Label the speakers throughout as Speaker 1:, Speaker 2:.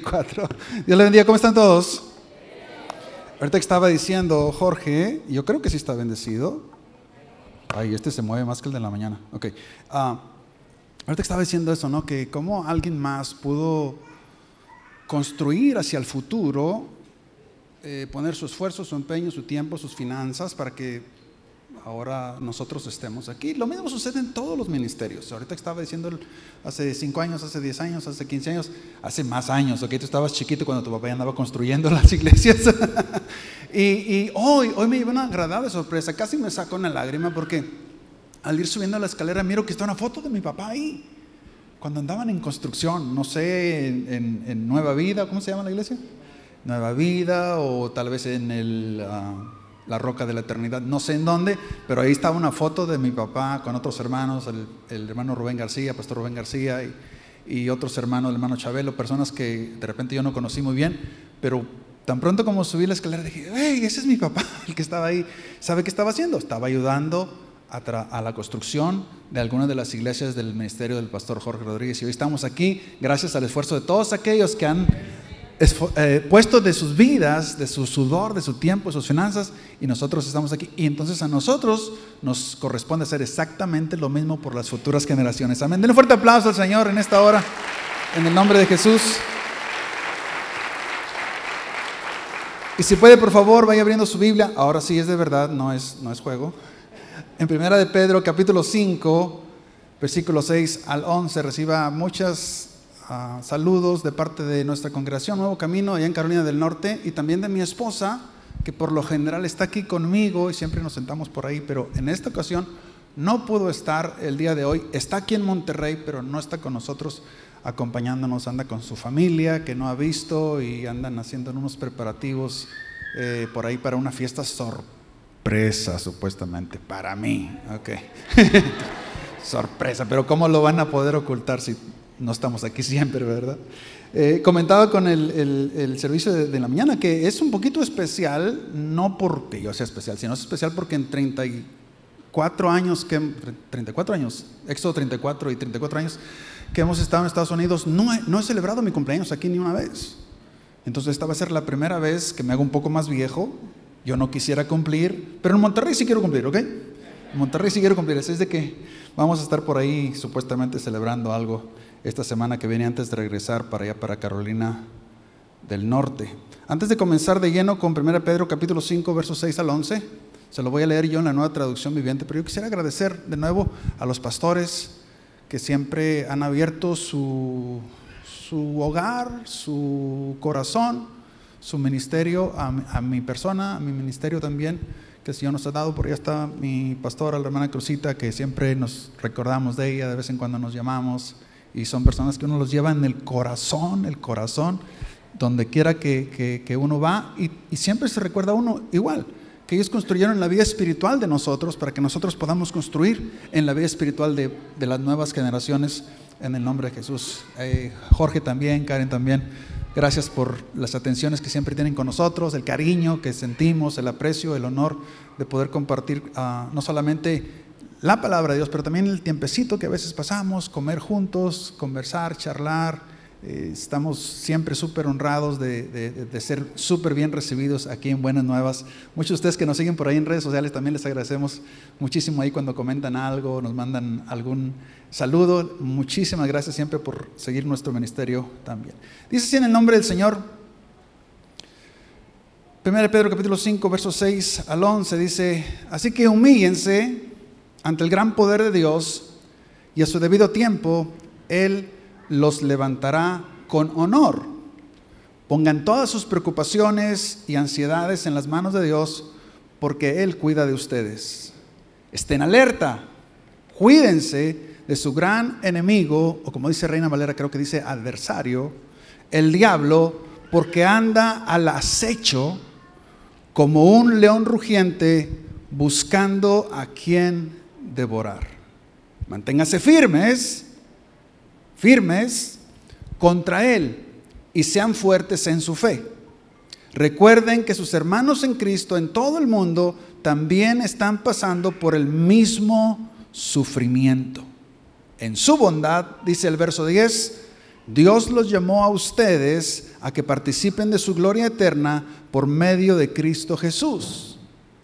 Speaker 1: 2024. Dios le bendiga, ¿cómo están todos? Ahorita estaba diciendo Jorge, yo creo que sí está bendecido. Ay, este se mueve más que el de la mañana. Ok. Ah, ahorita estaba diciendo eso, ¿no? Que cómo alguien más pudo construir hacia el futuro, eh, poner su esfuerzo, su empeño, su tiempo, sus finanzas para que ahora nosotros estemos aquí. Lo mismo sucede en todos los ministerios. Ahorita estaba diciendo hace 5 años, hace 10 años, hace 15 años, hace más años, ok, tú estabas chiquito cuando tu papá ya andaba construyendo las iglesias. y, hoy, hoy me llevé una agradable sorpresa, casi me sacó una lágrima porque al ir subiendo la escalera miro que está una foto de mi papá ahí. Cuando andaban en construcción, no sé, en, Nueva Vida, ¿cómo se llama la iglesia? Nueva Vida o tal vez en el... Ah, la roca de la eternidad, no sé en dónde, pero ahí estaba una foto de mi papá con otros hermanos, el, hermano Rubén García, pastor Rubén García, y, otros hermanos, el hermano Chabelo, personas que de repente yo no conocí muy bien, pero tan pronto como subí la escalera dije, hey, ese es mi papá, el que estaba ahí. ¿Sabe qué estaba haciendo? Estaba ayudando a, a, la construcción de algunas de las iglesias del ministerio del pastor Jorge Rodríguez. Y hoy estamos aquí gracias al esfuerzo de todos aquellos que han eh, puesto de sus vidas, de su sudor, de su tiempo, de sus finanzas, y nosotros estamos aquí. Y entonces a nosotros nos corresponde hacer exactamente lo mismo por las futuras generaciones. Amén. Denle un fuerte aplauso al Señor en esta hora, en el nombre de Jesús. Y si puede, por favor, vaya abriendo su Biblia. Ahora sí es de verdad, no es, no es juego. En primera de Pedro, capítulo 5, versículo 6 al 11, reciba muchas saludos de parte de nuestra congregación Nuevo Camino allá en Carolina del Norte y también de mi esposa, que por lo general está aquí conmigo y siempre nos sentamos por ahí, pero en esta ocasión no pudo estar el día de hoy. Está aquí en Monterrey, pero no está con nosotros acompañándonos, anda con su familia que no ha visto y andan haciendo unos preparativos eh, por ahí para una fiesta sorpresa, supuestamente, para mí. Ok. sorpresa, pero ¿cómo lo van a poder ocultar si no estamos aquí siempre, ¿verdad? Eh, comentaba con el, servicio de, la mañana que es un poquito especial, no porque yo sea especial, sino es especial porque en 34 años, que, 34 años, Éxodo 34 y 34 años que hemos estado en Estados Unidos, no he, no he celebrado mi cumpleaños aquí ni una vez. Entonces esta va a ser la primera vez que me hago un poco más viejo. Yo no quisiera cumplir, pero en Monterrey sí quiero cumplir, ¿ok? En Monterrey sí quiero cumplir, es de que vamos a estar por ahí supuestamente celebrando algo esta semana que viene antes de regresar para allá, para Carolina del Norte. Antes de comenzar de lleno con 1 Pedro capítulo 5, versos 6 al 11, se lo voy a leer yo en la nueva traducción viviente, pero yo quisiera agradecer de nuevo a los pastores que siempre han abierto su, su hogar, su corazón, su ministerio, a, a, mi persona, a mi ministerio también, que el Señor nos ha dado. Por allá está mi pastora, la hermana Cruzita, que siempre nos recordamos de ella, de vez en cuando nos llamamos y son personas que uno los lleva en el corazón, el corazón, donde quiera que, que, uno va y, y, siempre se recuerda a uno igual, que ellos construyeron la vida espiritual de nosotros para que nosotros podamos construir en la vida espiritual de, de las nuevas generaciones en el nombre de Jesús. Eh, Jorge también, Karen también, gracias por las atenciones que siempre tienen con nosotros, el cariño que sentimos, el aprecio, el honor de poder compartir uh, no solamente la palabra de Dios, pero también el tiempecito que a veces pasamos, comer juntos, conversar, charlar. Eh, estamos siempre súper honrados de, ser súper bien recibidos aquí en Buenas Nuevas. Muchos de ustedes que nos siguen por ahí en redes sociales también les agradecemos muchísimo ahí cuando comentan algo, nos mandan algún saludo. Muchísimas gracias siempre por seguir nuestro ministerio también. Dice así en el nombre del Señor. 1 Pedro capítulo 5, versos 6 al 11 dice, así que humíllense ante el gran poder de Dios y a su debido tiempo, Él los levantará con honor. Pongan todas sus preocupaciones y ansiedades en las manos de Dios porque Él cuida de ustedes. Estén alerta, cuídense de su gran enemigo, o como dice Reina Valera, creo que dice adversario, el diablo, porque anda al acecho como un león rugiente buscando a quien devorar. Manténgase firmes, firmes contra Él y sean fuertes en su fe. Recuerden que sus hermanos en Cristo en todo el mundo también están pasando por el mismo sufrimiento. En su bondad, dice el verso 10, Dios los llamó a ustedes a que participen de su gloria eterna por medio de Cristo Jesús.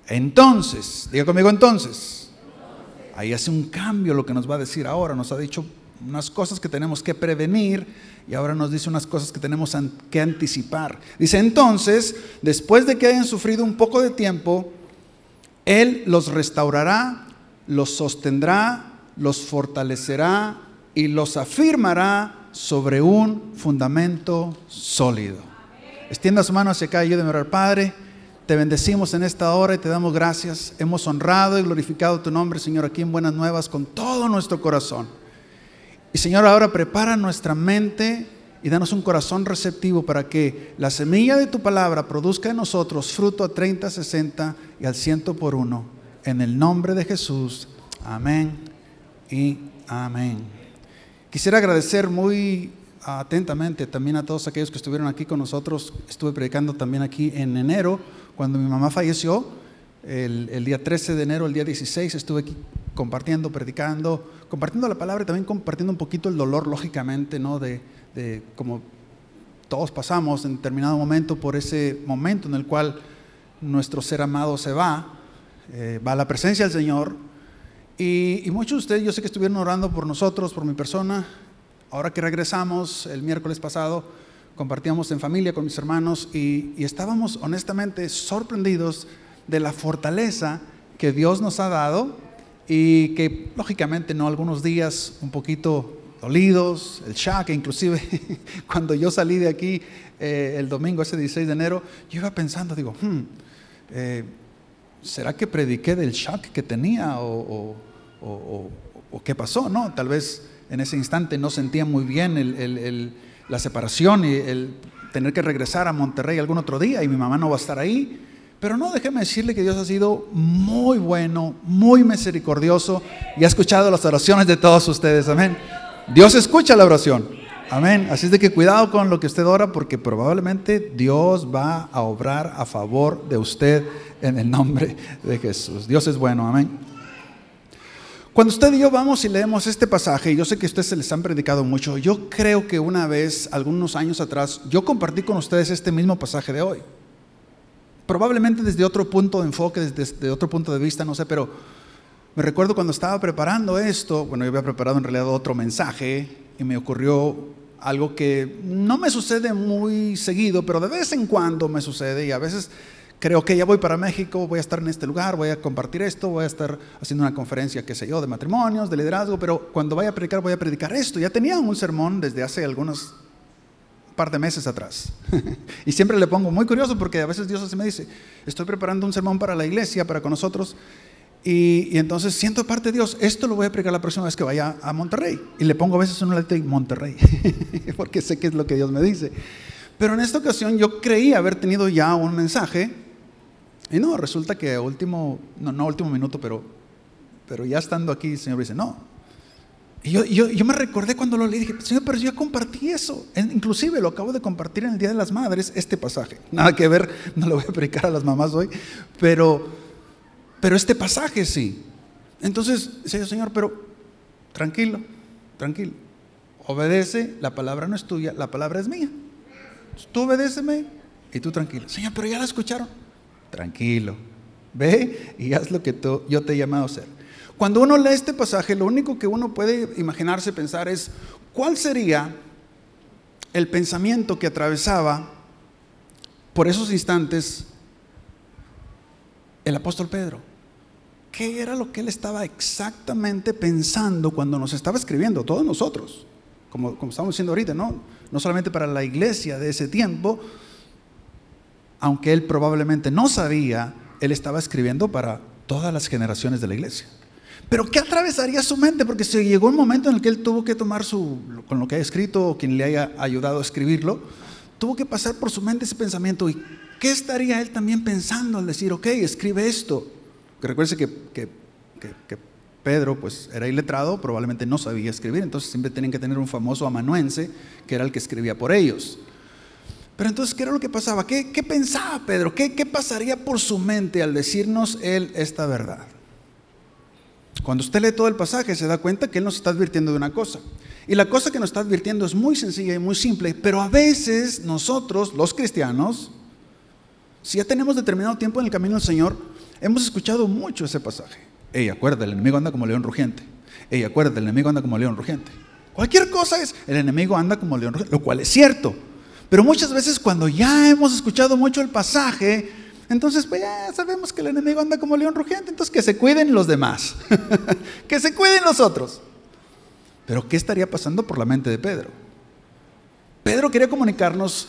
Speaker 1: Entonces, diga conmigo entonces, ahí hace un cambio lo que nos va a decir ahora. Nos ha dicho unas cosas que tenemos que prevenir y ahora nos dice unas cosas que tenemos que anticipar. Dice entonces, después de que hayan sufrido un poco de tiempo, Él los restaurará, los sostendrá, los fortalecerá y los afirmará sobre un fundamento sólido. Extienda su mano hacia acá y ayúdeme a orar, Padre. Te bendecimos en esta hora y te damos gracias. Hemos honrado y glorificado tu nombre, Señor, aquí en Buenas Nuevas con todo nuestro corazón. Y Señor, ahora prepara nuestra mente y danos un corazón receptivo para que la semilla de tu palabra produzca en nosotros fruto a 30, 60 y al ciento por uno. En el nombre de Jesús. Amén y amén. Quisiera agradecer muy atentamente también a todos aquellos que estuvieron aquí con nosotros. Estuve predicando también aquí en enero, cuando mi mamá falleció. El, el día 13 de enero, el día 16, estuve aquí compartiendo, predicando, compartiendo la palabra y también compartiendo un poquito el dolor, lógicamente, ¿no? De, de como todos pasamos en determinado momento por ese momento en el cual nuestro ser amado se va, eh, va a la presencia del Señor. Y, y, muchos de ustedes, yo sé que estuvieron orando por nosotros, por mi persona. Ahora que regresamos el miércoles pasado, compartíamos en familia con mis hermanos y, y estábamos honestamente sorprendidos de la fortaleza que Dios nos ha dado y que lógicamente no algunos días un poquito dolidos, el shock, inclusive cuando yo salí de aquí eh, el domingo, ese 16 de enero, yo iba pensando, digo, hmm, eh, ¿será que prediqué del shock que tenía o, qué pasó? No, tal vez en ese instante no sentía muy bien la separación y el tener que regresar a Monterrey algún otro día y mi mamá no va a estar ahí. Pero no, déjeme decirle que Dios ha sido muy bueno, muy misericordioso y ha escuchado las oraciones de todos ustedes. Amén. Dios escucha la oración. Amén. Así es de que cuidado con lo que usted ora porque probablemente Dios va a obrar a favor de usted en el nombre de Jesús. Dios es bueno. Amén. Cuando usted y yo vamos y leemos este pasaje, y yo sé que a ustedes se les han predicado mucho, yo creo que una vez, algunos años atrás, yo compartí con ustedes este mismo pasaje de hoy. Probablemente desde otro punto de enfoque, desde, otro punto de vista, no sé, pero me recuerdo cuando estaba preparando esto, bueno, yo había preparado en realidad otro mensaje y me ocurrió algo que no me sucede muy seguido, pero de vez en cuando me sucede y a veces creo que ya voy para México, voy a estar en este lugar, voy a compartir esto, voy a estar haciendo una conferencia, qué sé yo, de matrimonios, de liderazgo, pero cuando vaya a predicar voy a predicar esto. Ya tenía un sermón desde hace algunos par de meses atrás. y siempre le pongo muy curioso porque a veces Dios así me dice, estoy preparando un sermón para la iglesia, para con nosotros. Y, entonces siento parte de Dios, esto lo voy a predicar la próxima vez que vaya a Monterrey. Y le pongo a veces letra en Monterrey, porque sé que es lo que Dios me dice. Pero en esta ocasión yo creí haber tenido ya un mensaje. Y no, resulta que último, no, no último minuto, pero, pero ya estando aquí, el Señor dice, no, y yo, yo, me recordé cuando lo leí, dije, Señor, pero yo compartí eso. Inclusive lo acabo de compartir en el Día de las Madres, este pasaje. Nada que ver, no lo voy a predicar a las mamás hoy, pero, pero este pasaje sí. Entonces, Señor, pero tranquilo, tranquilo. Obedece, la palabra no es tuya, la palabra es mía. Tú obedéceme y tú tranquilo. Señor, pero ya la escucharon. Tranquilo. Ve y haz lo que yo te he llamado a hacer. Cuando uno lee este pasaje, lo único que uno puede imaginarse pensar es, ¿cuál sería el pensamiento que atravesaba por esos instantes el apóstol Pedro? ¿Qué era lo que él estaba exactamente pensando cuando nos estaba escribiendo, todos nosotros? Como, como estamos diciendo ahorita, ¿no? No solamente para la iglesia de ese tiempo, aunque él probablemente no sabía, él estaba escribiendo para todas las generaciones de la iglesia. Pero ¿qué atravesaría su mente? Porque se llegó un momento en el que él tuvo que tomar su, con lo que ha escrito o quien le haya ayudado a escribirlo, tuvo que pasar por su mente ese pensamiento. ¿Y qué estaría él también pensando al decir, ok, escribe esto? Que recuerde que, que, que, Pedro pues era iletrado, probablemente no sabía escribir, entonces siempre tenían que tener un famoso amanuense que era el que escribía por ellos. Pero entonces, ¿qué era lo que pasaba? ¿Qué, pensaba Pedro? ¿Qué, ¿Qué pasaría por su mente al decirnos él esta verdad? Cuando usted lee todo el pasaje se da cuenta que Él nos está advirtiendo de una cosa. Y la cosa que nos está advirtiendo es muy sencilla y muy simple, pero a veces nosotros, los cristianos, si ya tenemos determinado tiempo en el camino del Señor, hemos escuchado mucho ese pasaje. Ey, acuérdate, el enemigo anda como león rugiente. Ey, acuérdate, el enemigo anda como león rugiente. Cualquier cosa es, el enemigo anda como león rugiente, lo cual es cierto. Pero muchas veces cuando ya hemos escuchado mucho el pasaje, entonces pues ya sabemos que el enemigo anda como león rugiente, entonces que se cuiden los demás, que se cuiden los otros. Pero ¿qué estaría pasando por la mente de Pedro? Pedro quería comunicarnos,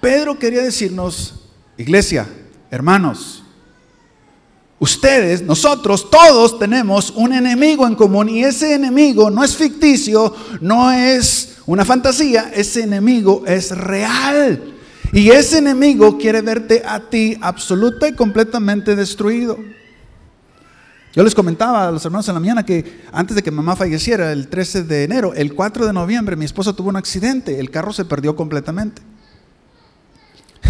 Speaker 1: Pedro quería decirnos, iglesia, hermanos, ustedes, nosotros, todos tenemos un enemigo en común y ese enemigo no es ficticio, no es una fantasía, ese enemigo es real. Y ese enemigo quiere verte a ti absoluta y completamente destruido. Yo les comentaba a los hermanos en la mañana que antes de que mamá falleciera, el 13 de enero, el 4 de noviembre, mi esposa tuvo un accidente, el carro se perdió completamente.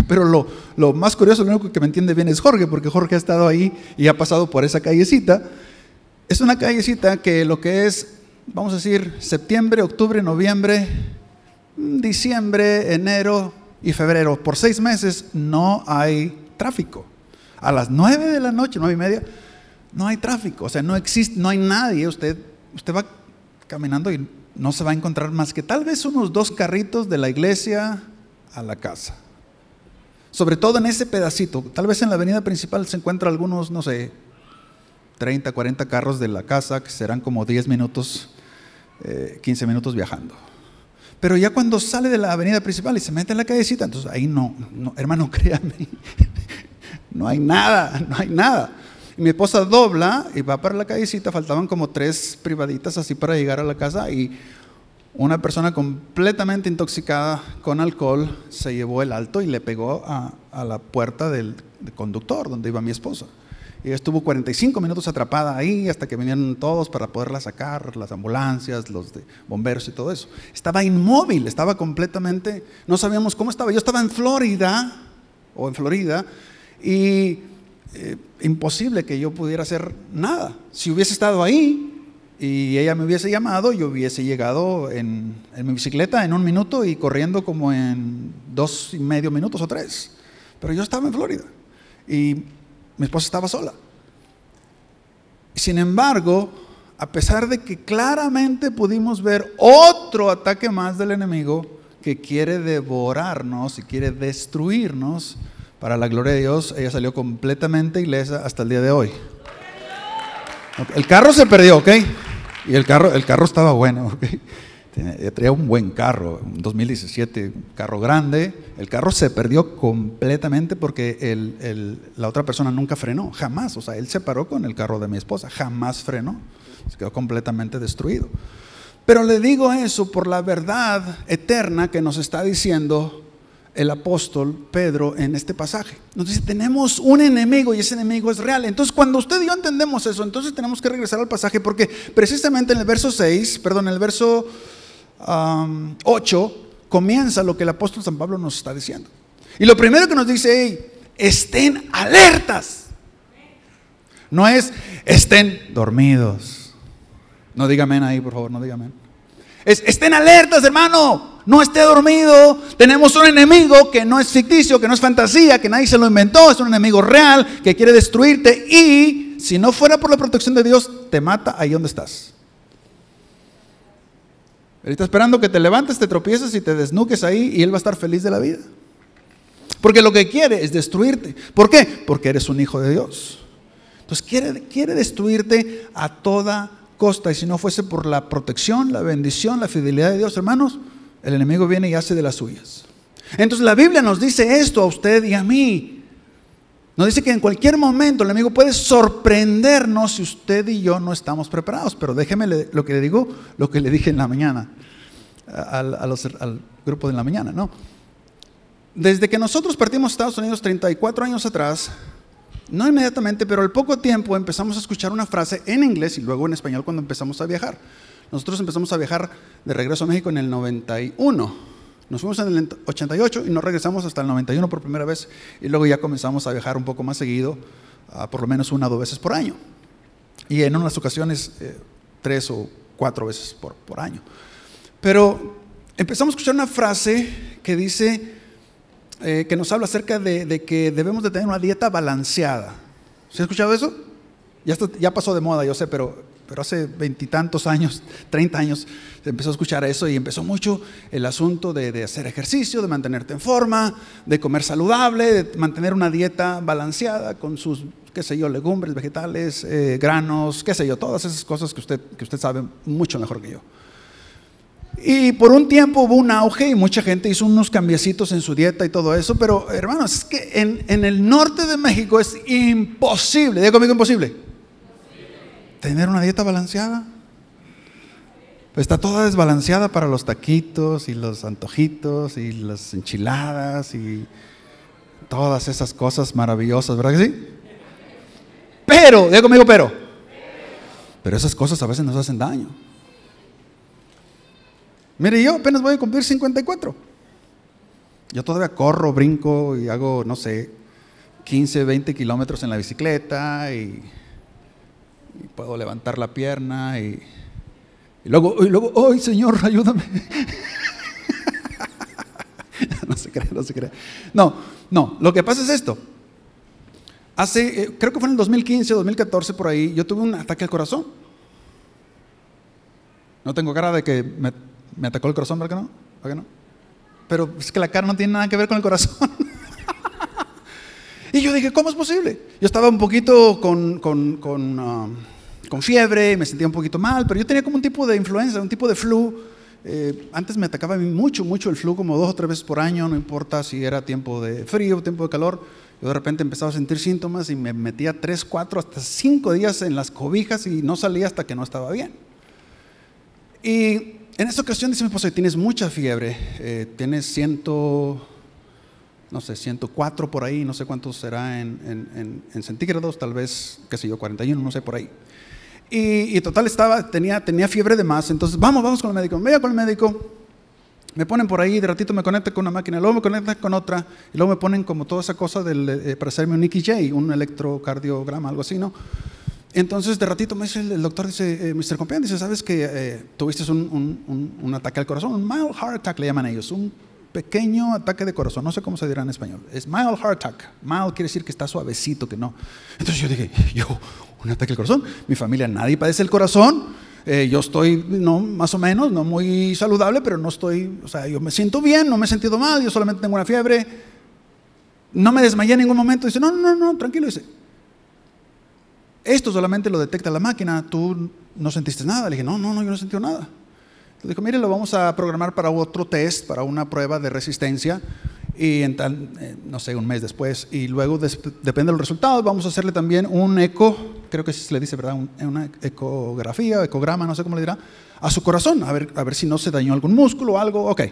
Speaker 1: Pero lo, lo, más curioso, lo único que me entiende bien es Jorge, porque Jorge ha estado ahí y ha pasado por esa callecita. Es una callecita que lo que es, vamos a decir, septiembre, octubre, noviembre, diciembre, enero y febrero, por seis meses no hay tráfico. A las nueve de la noche, nueve y media, no hay tráfico, o sea, no existe, no hay nadie. Usted, usted va caminando y no se va a encontrar más que tal vez unos dos carritos de la iglesia a la casa. Sobre todo en ese pedacito, tal vez en la avenida principal se encuentran algunos, no sé, 30, 40 carros de la casa, que serán como 10 minutos, 15 eh, minutos viajando. Pero ya cuando sale de la avenida principal y se mete en la callecita, entonces ahí no, no hermano, créame, no hay nada, no hay nada mi esposa dobla y va para la callecita, faltaban como tres privaditas así para llegar a la casa y una persona completamente intoxicada con alcohol se llevó el alto y le pegó a, la puerta del, conductor donde iba mi esposa. Y estuvo 45 minutos atrapada ahí hasta que vinieron todos para poderla sacar, las ambulancias, los bomberos y todo eso. Estaba inmóvil, estaba completamente, no sabíamos cómo estaba. Yo estaba en Florida, o en Florida, y eh, imposible que yo pudiera hacer nada. Si hubiese estado ahí y ella me hubiese llamado, yo hubiese llegado en, mi bicicleta en un minuto y corriendo como en dos y medio minutos o tres. Pero yo estaba en Florida y mi esposa estaba sola. Sin embargo, a pesar de que claramente pudimos ver otro ataque más del enemigo que quiere devorarnos y quiere destruirnos, para la gloria de Dios, ella salió completamente ilesa hasta el día de hoy. El carro se perdió, ¿ok? Y el carro, el carro estaba bueno, ¿ok? Tenía un buen carro, un 2017, carro grande. El carro se perdió completamente porque la otra persona nunca frenó, jamás. O sea, él se paró con el carro de mi esposa, jamás frenó. Se quedó completamente destruido. Pero le digo eso por la verdad eterna que nos está diciendo el apóstol Pedro en este pasaje. Nos dice, tenemos un enemigo y ese enemigo es real. Entonces, cuando usted y yo entendemos eso, entonces tenemos que regresar al pasaje porque precisamente en el verso 6, perdón, en el verso 8, comienza lo que el apóstol San Pablo nos está diciendo. Y lo primero que nos dice, estén alertas. No es, estén dormidos. No dígame ahí, por favor, no dígame. Es, estén alertas, hermano no esté dormido. Tenemos un enemigo que no es ficticio, que no es fantasía, que nadie se lo inventó, es un enemigo real que quiere destruirte y si no fuera por la protección de Dios, te mata ahí donde estás. Él está esperando que te levantes, te tropieces y te desnuques ahí y Él va a estar feliz de la vida. Porque lo que quiere es destruirte. ¿Por qué? Porque eres un hijo de Dios. Entonces quiere, quiere destruirte a toda costa. Y si no fuese por la protección, la bendición, la fidelidad de Dios, hermanos, el enemigo viene y hace de las suyas. Entonces la Biblia nos dice esto a usted y a mí. Nos dice que en cualquier momento el enemigo puede sorprendernos si usted y yo no estamos preparados. Pero déjeme lo que le digo, lo que le dije en la mañana, al, grupo de la mañana, ¿no? Desde que nosotros partimos a Estados Unidos 34 años atrás, no inmediatamente, pero al poco tiempo empezamos a escuchar una frase en inglés y luego en español cuando empezamos a viajar. Nosotros empezamos a viajar de regreso a México en el 91. Nos fuimos en el 88 y nos regresamos hasta el 91 por primera vez y luego ya comenzamos a viajar un poco más seguido, por lo menos una o dos veces por año. y en unas ocasiones eh, tres o cuatro veces por, por año. Pero empezamos a escuchar una frase que dice, eh, que nos habla acerca de, que debemos de tener una dieta balanceada. ¿Se ha escuchado eso? Ya, ya pasó de moda, yo sé, pero, pero hace veintitantos años, treinta años, se empezó a escuchar eso y empezó mucho el asunto de, hacer ejercicio, de mantenerte en forma, de comer saludable, de mantener una dieta balanceada con sus, qué sé yo, legumbres, vegetales, eh, granos, qué sé yo, todas esas cosas que usted, que usted sabe mucho mejor que yo. Y por un tiempo hubo un auge y mucha gente hizo unos cambiecitos en su dieta y todo eso, pero hermanos, es que en, en el norte de México es imposible, diga conmigo imposible, tener una dieta balanceada. Está toda desbalanceada para los taquitos y los antojitos y las enchiladas y todas esas cosas maravillosas, ¿verdad que sí? Pero, diga conmigo, pero. Pero esas cosas a veces nos hacen daño. Mire, yo apenas voy a cumplir 54. Yo todavía corro, brinco y hago, no sé, 15, 20 kilómetros en la bicicleta y, puedo levantar la pierna y, luego, y luego, ¡ay Señor, ayúdame! no se cree, no se cree. No, no, lo que pasa es esto. Hace, eh, creo que fue en el 2015 o 2014 por ahí, yo tuve un ataque al corazón. No tengo cara de que me me atacó el corazón, ¿verdad que no? ¿Verdad que no? Pero es que la cara no tiene nada que ver con el corazón. y yo dije, ¿cómo es posible? Yo estaba un poquito con, con, con, ah, con, fiebre, me sentía un poquito mal, pero yo tenía como un tipo de influenza, un tipo de flu. Eh, antes me atacaba mucho, mucho el flu, como dos o tres veces por año, no importa si era tiempo de frío, tiempo de calor. Yo de repente empezaba a sentir síntomas y me metía tres, cuatro, hasta cinco días en las cobijas y no salía hasta que no estaba bien. Y en esta ocasión dice mi esposo, tienes mucha fiebre, eh, tienes ciento, no sé, 104 por ahí, no sé cuánto será en, centígrados, tal vez, qué sé yo, 41, no sé, por ahí. Y, total estaba, tenía, tenía fiebre de más, entonces vamos, vamos con el médico, me voy con el médico, me ponen por ahí, de ratito me conecta con una máquina, luego me conecta con otra, y luego me ponen como toda esa cosa del, eh, para hacerme un EKG, un electrocardiograma, algo así, ¿no? Entonces, de ratito me dice el, doctor, dice, eh, Mr. Compián, dice, ¿sabes que eh, tuviste un, un, ataque al corazón? Un mild heart attack le llaman ellos, un pequeño ataque de corazón, no sé cómo se dirá en español. Es mild heart attack. Mild quiere decir que está suavecito, que no. Entonces yo dije, yo, un ataque al corazón. Mi familia, nadie padece el corazón. Eh, yo estoy, no, más o menos, no muy saludable, pero no estoy, o sea, yo me siento bien, no me he sentido mal, yo solamente tengo una fiebre. No me desmayé en ningún momento. Dice, no, no, no, tranquilo. Dice, esto solamente lo detecta la máquina, tú no sentiste nada. Le dije, no, no, no, yo no sentí nada. Le dijo, mire, lo vamos a programar para otro test, para una prueba de resistencia, y en tal, eh, no sé, un mes después, y luego, depende de los resultados, vamos a hacerle también un eco, creo que se le dice, ¿verdad? una ecografía, ecograma, no sé cómo le dirá, a su corazón, a ver, a ver si no se dañó algún músculo o algo, ok.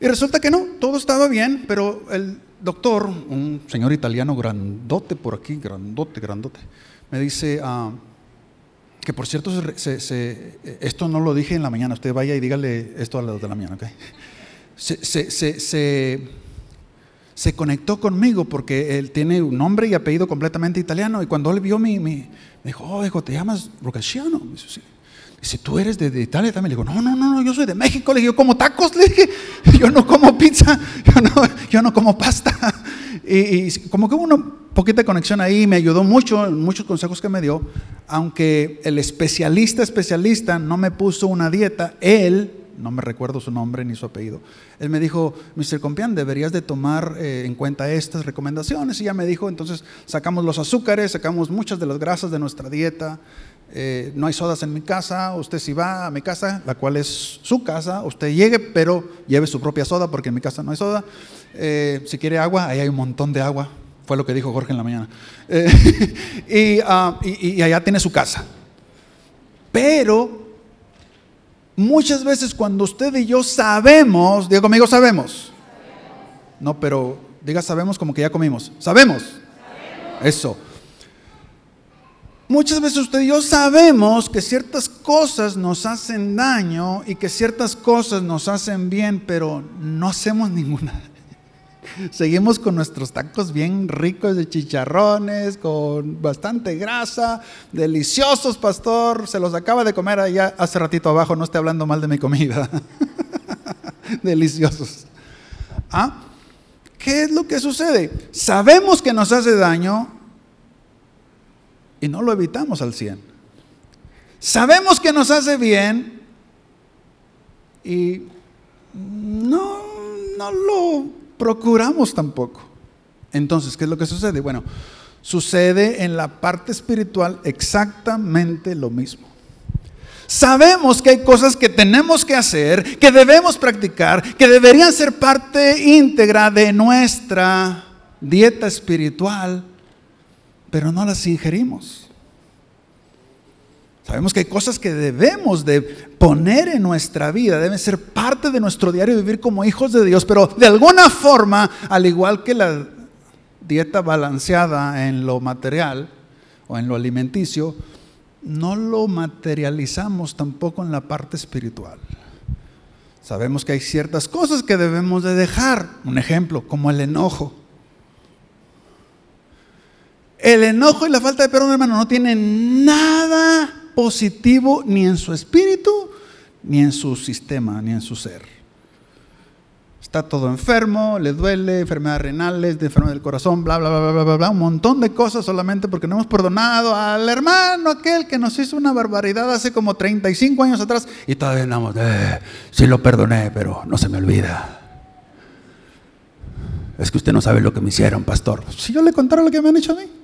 Speaker 1: Y resulta que no, todo estaba bien, pero el doctor, un señor italiano grandote por aquí, grandote, grandote, me dice ah, que por cierto, esto no lo dije en la mañana, usted vaya y dígale esto a las de la mañana, ¿ok? Se, conectó conmigo porque él tiene un nombre y apellido completamente italiano y cuando él vio mi, me dijo, oh, hijo, ¿te llamas Rocasciano? Dice, ¿tú eres de, Italia también? Le digo, no, no, no, yo soy de México. Le digo, como tacos. Le dije, yo no como pizza, yo no, yo no como pasta. Y, como que hubo una poquita conexión ahí, me ayudó mucho en muchos consejos que me dio, aunque el especialista, especialista, no me puso una dieta, él, no me recuerdo su nombre ni su apellido, él me dijo, Mr. Compián, deberías de tomar eh, en cuenta estas recomendaciones. Y ya me dijo, entonces sacamos los azúcares, sacamos muchas de las grasas de nuestra dieta, eh, no hay sodas en mi casa, usted si va a mi casa, la cual es su casa, usted llegue, pero lleve su propia soda porque en mi casa no hay soda. Eh, si quiere agua, ahí hay un montón de agua, fue lo que dijo Jorge en la mañana. Eh, ah, y, allá tiene su casa. Pero muchas veces cuando usted y yo sabemos, diga conmigo sabemos. No, pero diga sabemos como que ya comimos. Sabemos. Eso. Muchas veces usted y yo sabemos que ciertas cosas nos hacen daño y que ciertas cosas nos hacen bien, pero no hacemos ninguna. Seguimos con nuestros tacos bien ricos de chicharrones, con bastante grasa, deliciosos, pastor. Se los acaba de comer allá hace ratito abajo, no esté hablando mal de mi comida. deliciosos. ¿Ah? ¿Qué es lo que sucede? Sabemos que nos hace daño y no lo evitamos al 100. Sabemos que nos hace bien y no, no lo procuramos tampoco. Entonces, ¿qué es lo que sucede? Bueno, sucede en la parte espiritual exactamente lo mismo. Sabemos que hay cosas que tenemos que hacer, que debemos practicar, que deberían ser parte íntegra de nuestra dieta espiritual, pero no las ingerimos. Sabemos que hay cosas que debemos de poner en nuestra vida, deben ser parte de nuestro diario vivir como hijos de Dios, pero de alguna forma, al igual que la dieta balanceada en lo material o en lo alimenticio, no lo materializamos tampoco en la parte espiritual. Sabemos que hay ciertas cosas que debemos de dejar, un ejemplo, como el enojo. El enojo y la falta de perdón, hermano, no tienen nada positivo ni en su espíritu, ni en su sistema, ni en su ser. Está todo enfermo, le duele, enfermedades renales, de enfermedad del corazón, bla, bla, bla, bla, bla, bla, un montón de cosas solamente porque no hemos perdonado al hermano aquel que nos hizo una barbaridad hace como 35 años atrás y todavía andamos, eh, sí lo perdoné, pero no se me olvida. Es que usted no sabe lo que me hicieron, pastor. Si yo le contara lo que me han hecho a mí.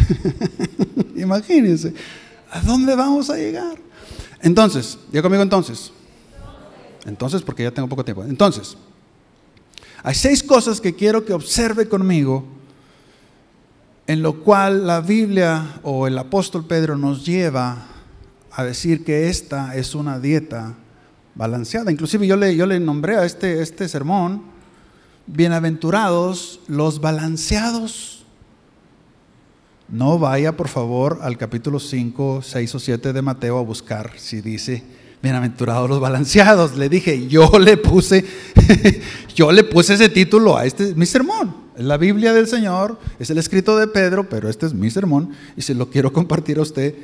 Speaker 1: Imagínense, ¿a dónde vamos a llegar? Entonces, ya conmigo entonces. Entonces, porque ya tengo poco tiempo. Entonces, hay seis cosas que quiero que observe conmigo, en lo cual la Biblia o el apóstol Pedro nos lleva a decir que esta es una dieta balanceada. Inclusive yo le, yo le nombré a este, este sermón, bienaventurados los balanceados. No vaya, por favor, al capítulo 5, 6 o 7 de Mateo a buscar si dice, bienaventurados los balanceados. Le dije, yo le puse, yo le puse ese título a este, mi sermón. Es la Biblia del Señor, es el escrito de Pedro, pero este es mi sermón y se lo quiero compartir a usted,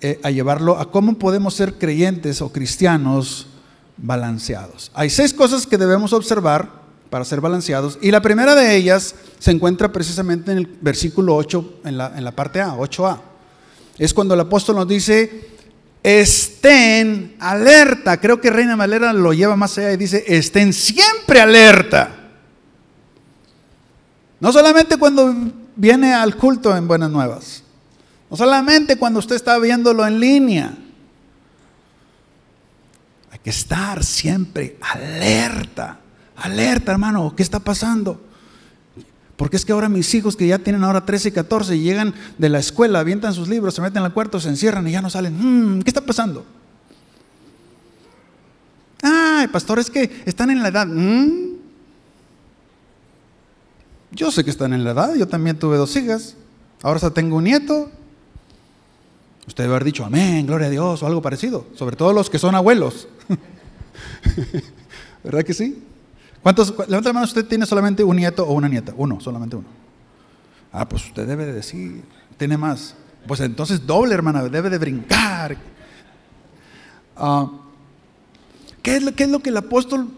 Speaker 1: eh, a llevarlo a cómo podemos ser creyentes o cristianos balanceados. Hay seis cosas que debemos observar para ser balanceados. Y la primera de ellas se encuentra precisamente en el versículo 8, en la, en la parte A, 8a. Es cuando el apóstol nos dice, estén alerta. Creo que Reina Valera lo lleva más allá y dice, estén siempre alerta. No solamente cuando viene al culto en Buenas Nuevas. No solamente cuando usted está viéndolo en línea. Hay que estar siempre alerta. Alerta, hermano, ¿qué está pasando? Porque es que ahora mis hijos que ya tienen ahora 13 y 14 llegan de la escuela, avientan sus libros, se meten al cuarto, se encierran y ya no salen. Hmm, ¿Qué está pasando? Ay, pastor, es que están en la edad. Hmm. Yo sé que están en la edad, yo también tuve dos hijas, ahora ya tengo un nieto. Usted debe haber dicho amén, gloria a Dios o algo parecido, sobre todo los que son abuelos. ¿Verdad que sí? ¿Cuántos, levanta la mano, usted tiene solamente un nieto o una nieta? Uno, solamente uno. Ah, pues usted debe de decir, tiene más. Pues entonces doble, hermana, debe de brincar. Ah, ¿qué, es lo, ¿Qué es lo que el apóstol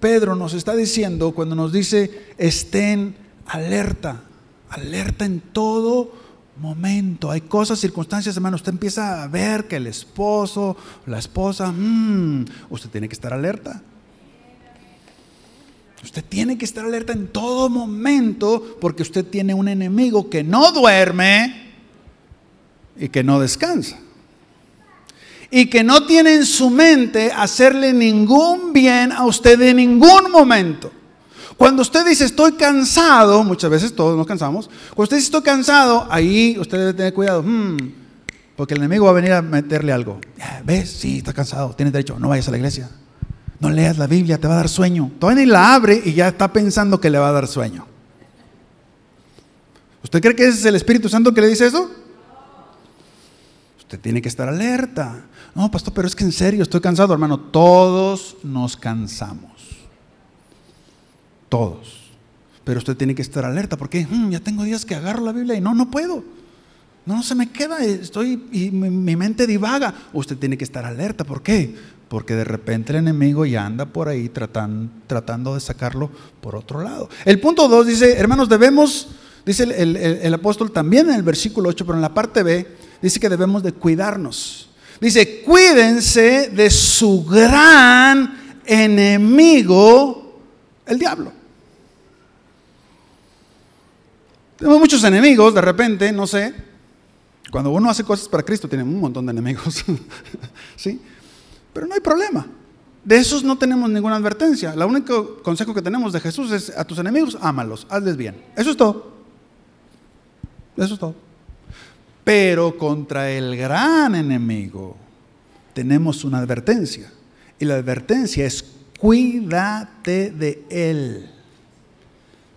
Speaker 1: Pedro nos está diciendo cuando nos dice, estén alerta, alerta en todo momento. Hay cosas, circunstancias, hermano, usted empieza a ver que el esposo, la esposa, mmm, usted tiene que estar alerta. Usted tiene que estar alerta en todo momento porque usted tiene un enemigo que no duerme y que no descansa. Y que no tiene en su mente hacerle ningún bien a usted en ningún momento. Cuando usted dice estoy cansado, muchas veces todos nos cansamos, cuando usted dice estoy cansado, ahí usted debe tener cuidado, hmm, porque el enemigo va a venir a meterle algo. ¿Ves? Sí, está cansado, tienes derecho, no vayas a la iglesia. No leas la Biblia, te va a dar sueño. Todavía ni la abre y ya está pensando que le va a dar sueño. ¿Usted cree que ese es el Espíritu Santo que le dice eso? Usted tiene que estar alerta. No, pastor, pero es que en serio estoy cansado, hermano. Todos nos cansamos. Todos. Pero usted tiene que estar alerta porque mm, ya tengo días que agarro la Biblia y no, no puedo. No, se me queda, estoy y mi, mente divaga. Usted tiene que estar alerta. ¿Por qué? Porque de repente el enemigo ya anda por ahí tratando, de sacarlo por otro lado. El punto 2 dice, hermanos, debemos, dice el, el apóstol también en el versículo 8, pero en la parte B, dice que debemos de cuidarnos. Dice, cuídense de su gran enemigo, el diablo. Tenemos muchos enemigos, de repente, no sé. Cuando uno hace cosas para Cristo, tiene un montón de enemigos. ¿Sí? Pero no hay problema. De esos no tenemos ninguna advertencia. El único consejo que tenemos de Jesús es a tus enemigos, ámalos, hazles bien. Eso es todo. Eso es todo. Pero contra el gran enemigo tenemos una advertencia. Y la advertencia es cuídate de él.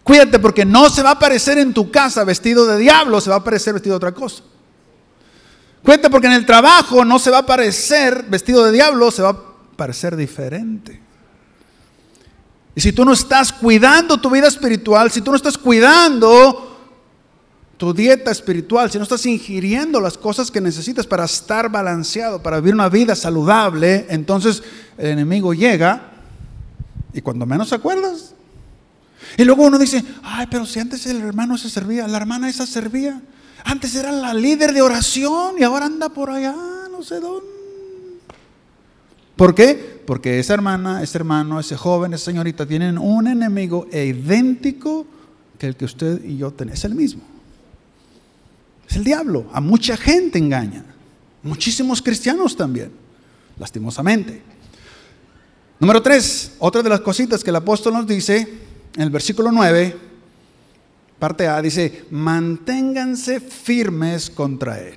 Speaker 1: Cuídate porque no se va a aparecer en tu casa vestido de diablo, se va a aparecer vestido de otra cosa. Cuídate porque en el trabajo no se va a aparecer vestido de diablo, se va a parecer diferente. Y si tú no estás cuidando tu vida espiritual, si tú no estás cuidando tu dieta espiritual, si no estás ingiriendo las cosas que necesitas para estar balanceado, para vivir una vida saludable, entonces el enemigo llega y cuando menos acuerdas, y luego uno dice, ay, pero si antes el hermano se servía, la hermana esa servía. Antes era la líder de oración y ahora anda por allá, no sé dónde. ¿Por qué? Porque esa hermana, ese hermano, ese joven, esa señorita tienen un enemigo idéntico que el que usted y yo tenemos. Es el mismo. Es el diablo. A mucha gente engaña. Muchísimos cristianos también, lastimosamente. Número tres, otra de las cositas que el apóstol nos dice en el versículo 9, parte A, dice, manténganse firmes contra Él.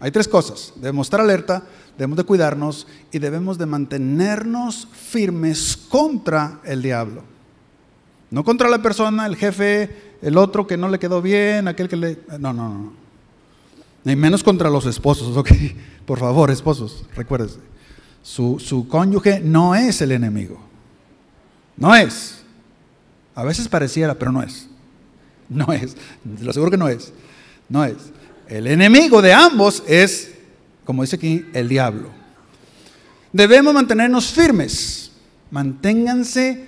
Speaker 1: Hay tres cosas. Debemos estar alerta, debemos de cuidarnos y debemos de mantenernos firmes contra el diablo. No contra la persona, el jefe, el otro que no le quedó bien, aquel que le... No, no, no. Ni menos contra los esposos, ¿ok? Por favor, esposos, recuérdense. Su, su cónyuge no es el enemigo. No es. A veces pareciera, pero no es. No es. Lo aseguro que no es. No es. El enemigo de ambos es, como dice aquí, el diablo. Debemos mantenernos firmes. Manténganse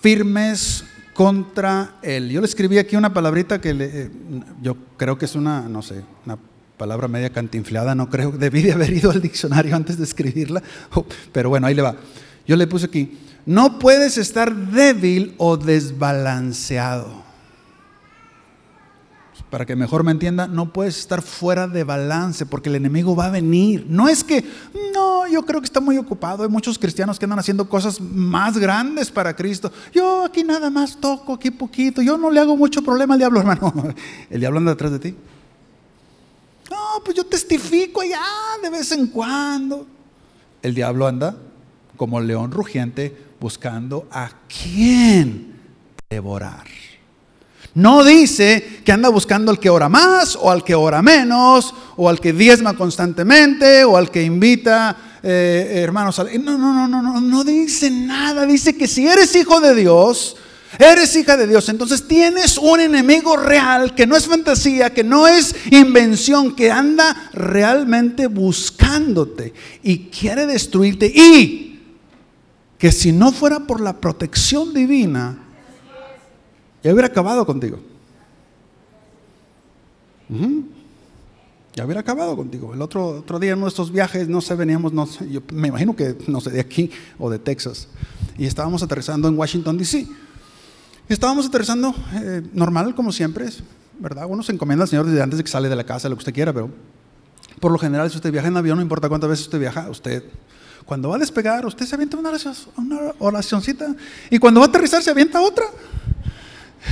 Speaker 1: firmes contra él. Yo le escribí aquí una palabrita que eh, yo creo que es una, no sé, una palabra media cantinflada, no creo, debí de haber ido al diccionario antes de escribirla, pero bueno, ahí le va. Yo le puse aquí, no puedes estar débil o desbalanceado. Para que mejor me entienda, no puedes estar fuera de balance porque el enemigo va a venir. No es que, no, yo creo que está muy ocupado. Hay muchos cristianos que andan haciendo cosas más grandes para Cristo. Yo aquí nada más toco, aquí poquito. Yo no le hago mucho problema al diablo, hermano. El diablo anda detrás de ti. No, pues yo testifico allá de vez en cuando. El diablo anda como león rugiente buscando a quién devorar. No dice que anda buscando al que ora más o al que ora menos o al que diezma constantemente o al que invita eh, hermanos. No, no, no, no, no, no dice nada. Dice que si eres hijo de Dios, eres hija de Dios, entonces tienes un enemigo real que no es fantasía, que no es invención, que anda realmente buscándote y quiere destruirte. Y que si no fuera por la protección divina, ya hubiera acabado contigo. Ya hubiera acabado contigo. El otro, otro día en nuestros viajes, no sé, veníamos, yo me imagino que, no sé, de aquí o de Texas. Y estábamos aterrizando en Washington, D.C. Estábamos aterrizando eh, normal, como siempre, ¿verdad? Uno se encomienda al Señor desde antes de que sale de la casa, lo que usted quiera, pero por lo general, si usted viaja en avión, no importa cuántas veces usted viaja, usted cuando va a despegar, usted se avienta una, oracióncita Y cuando va a aterrizar, se avienta otra.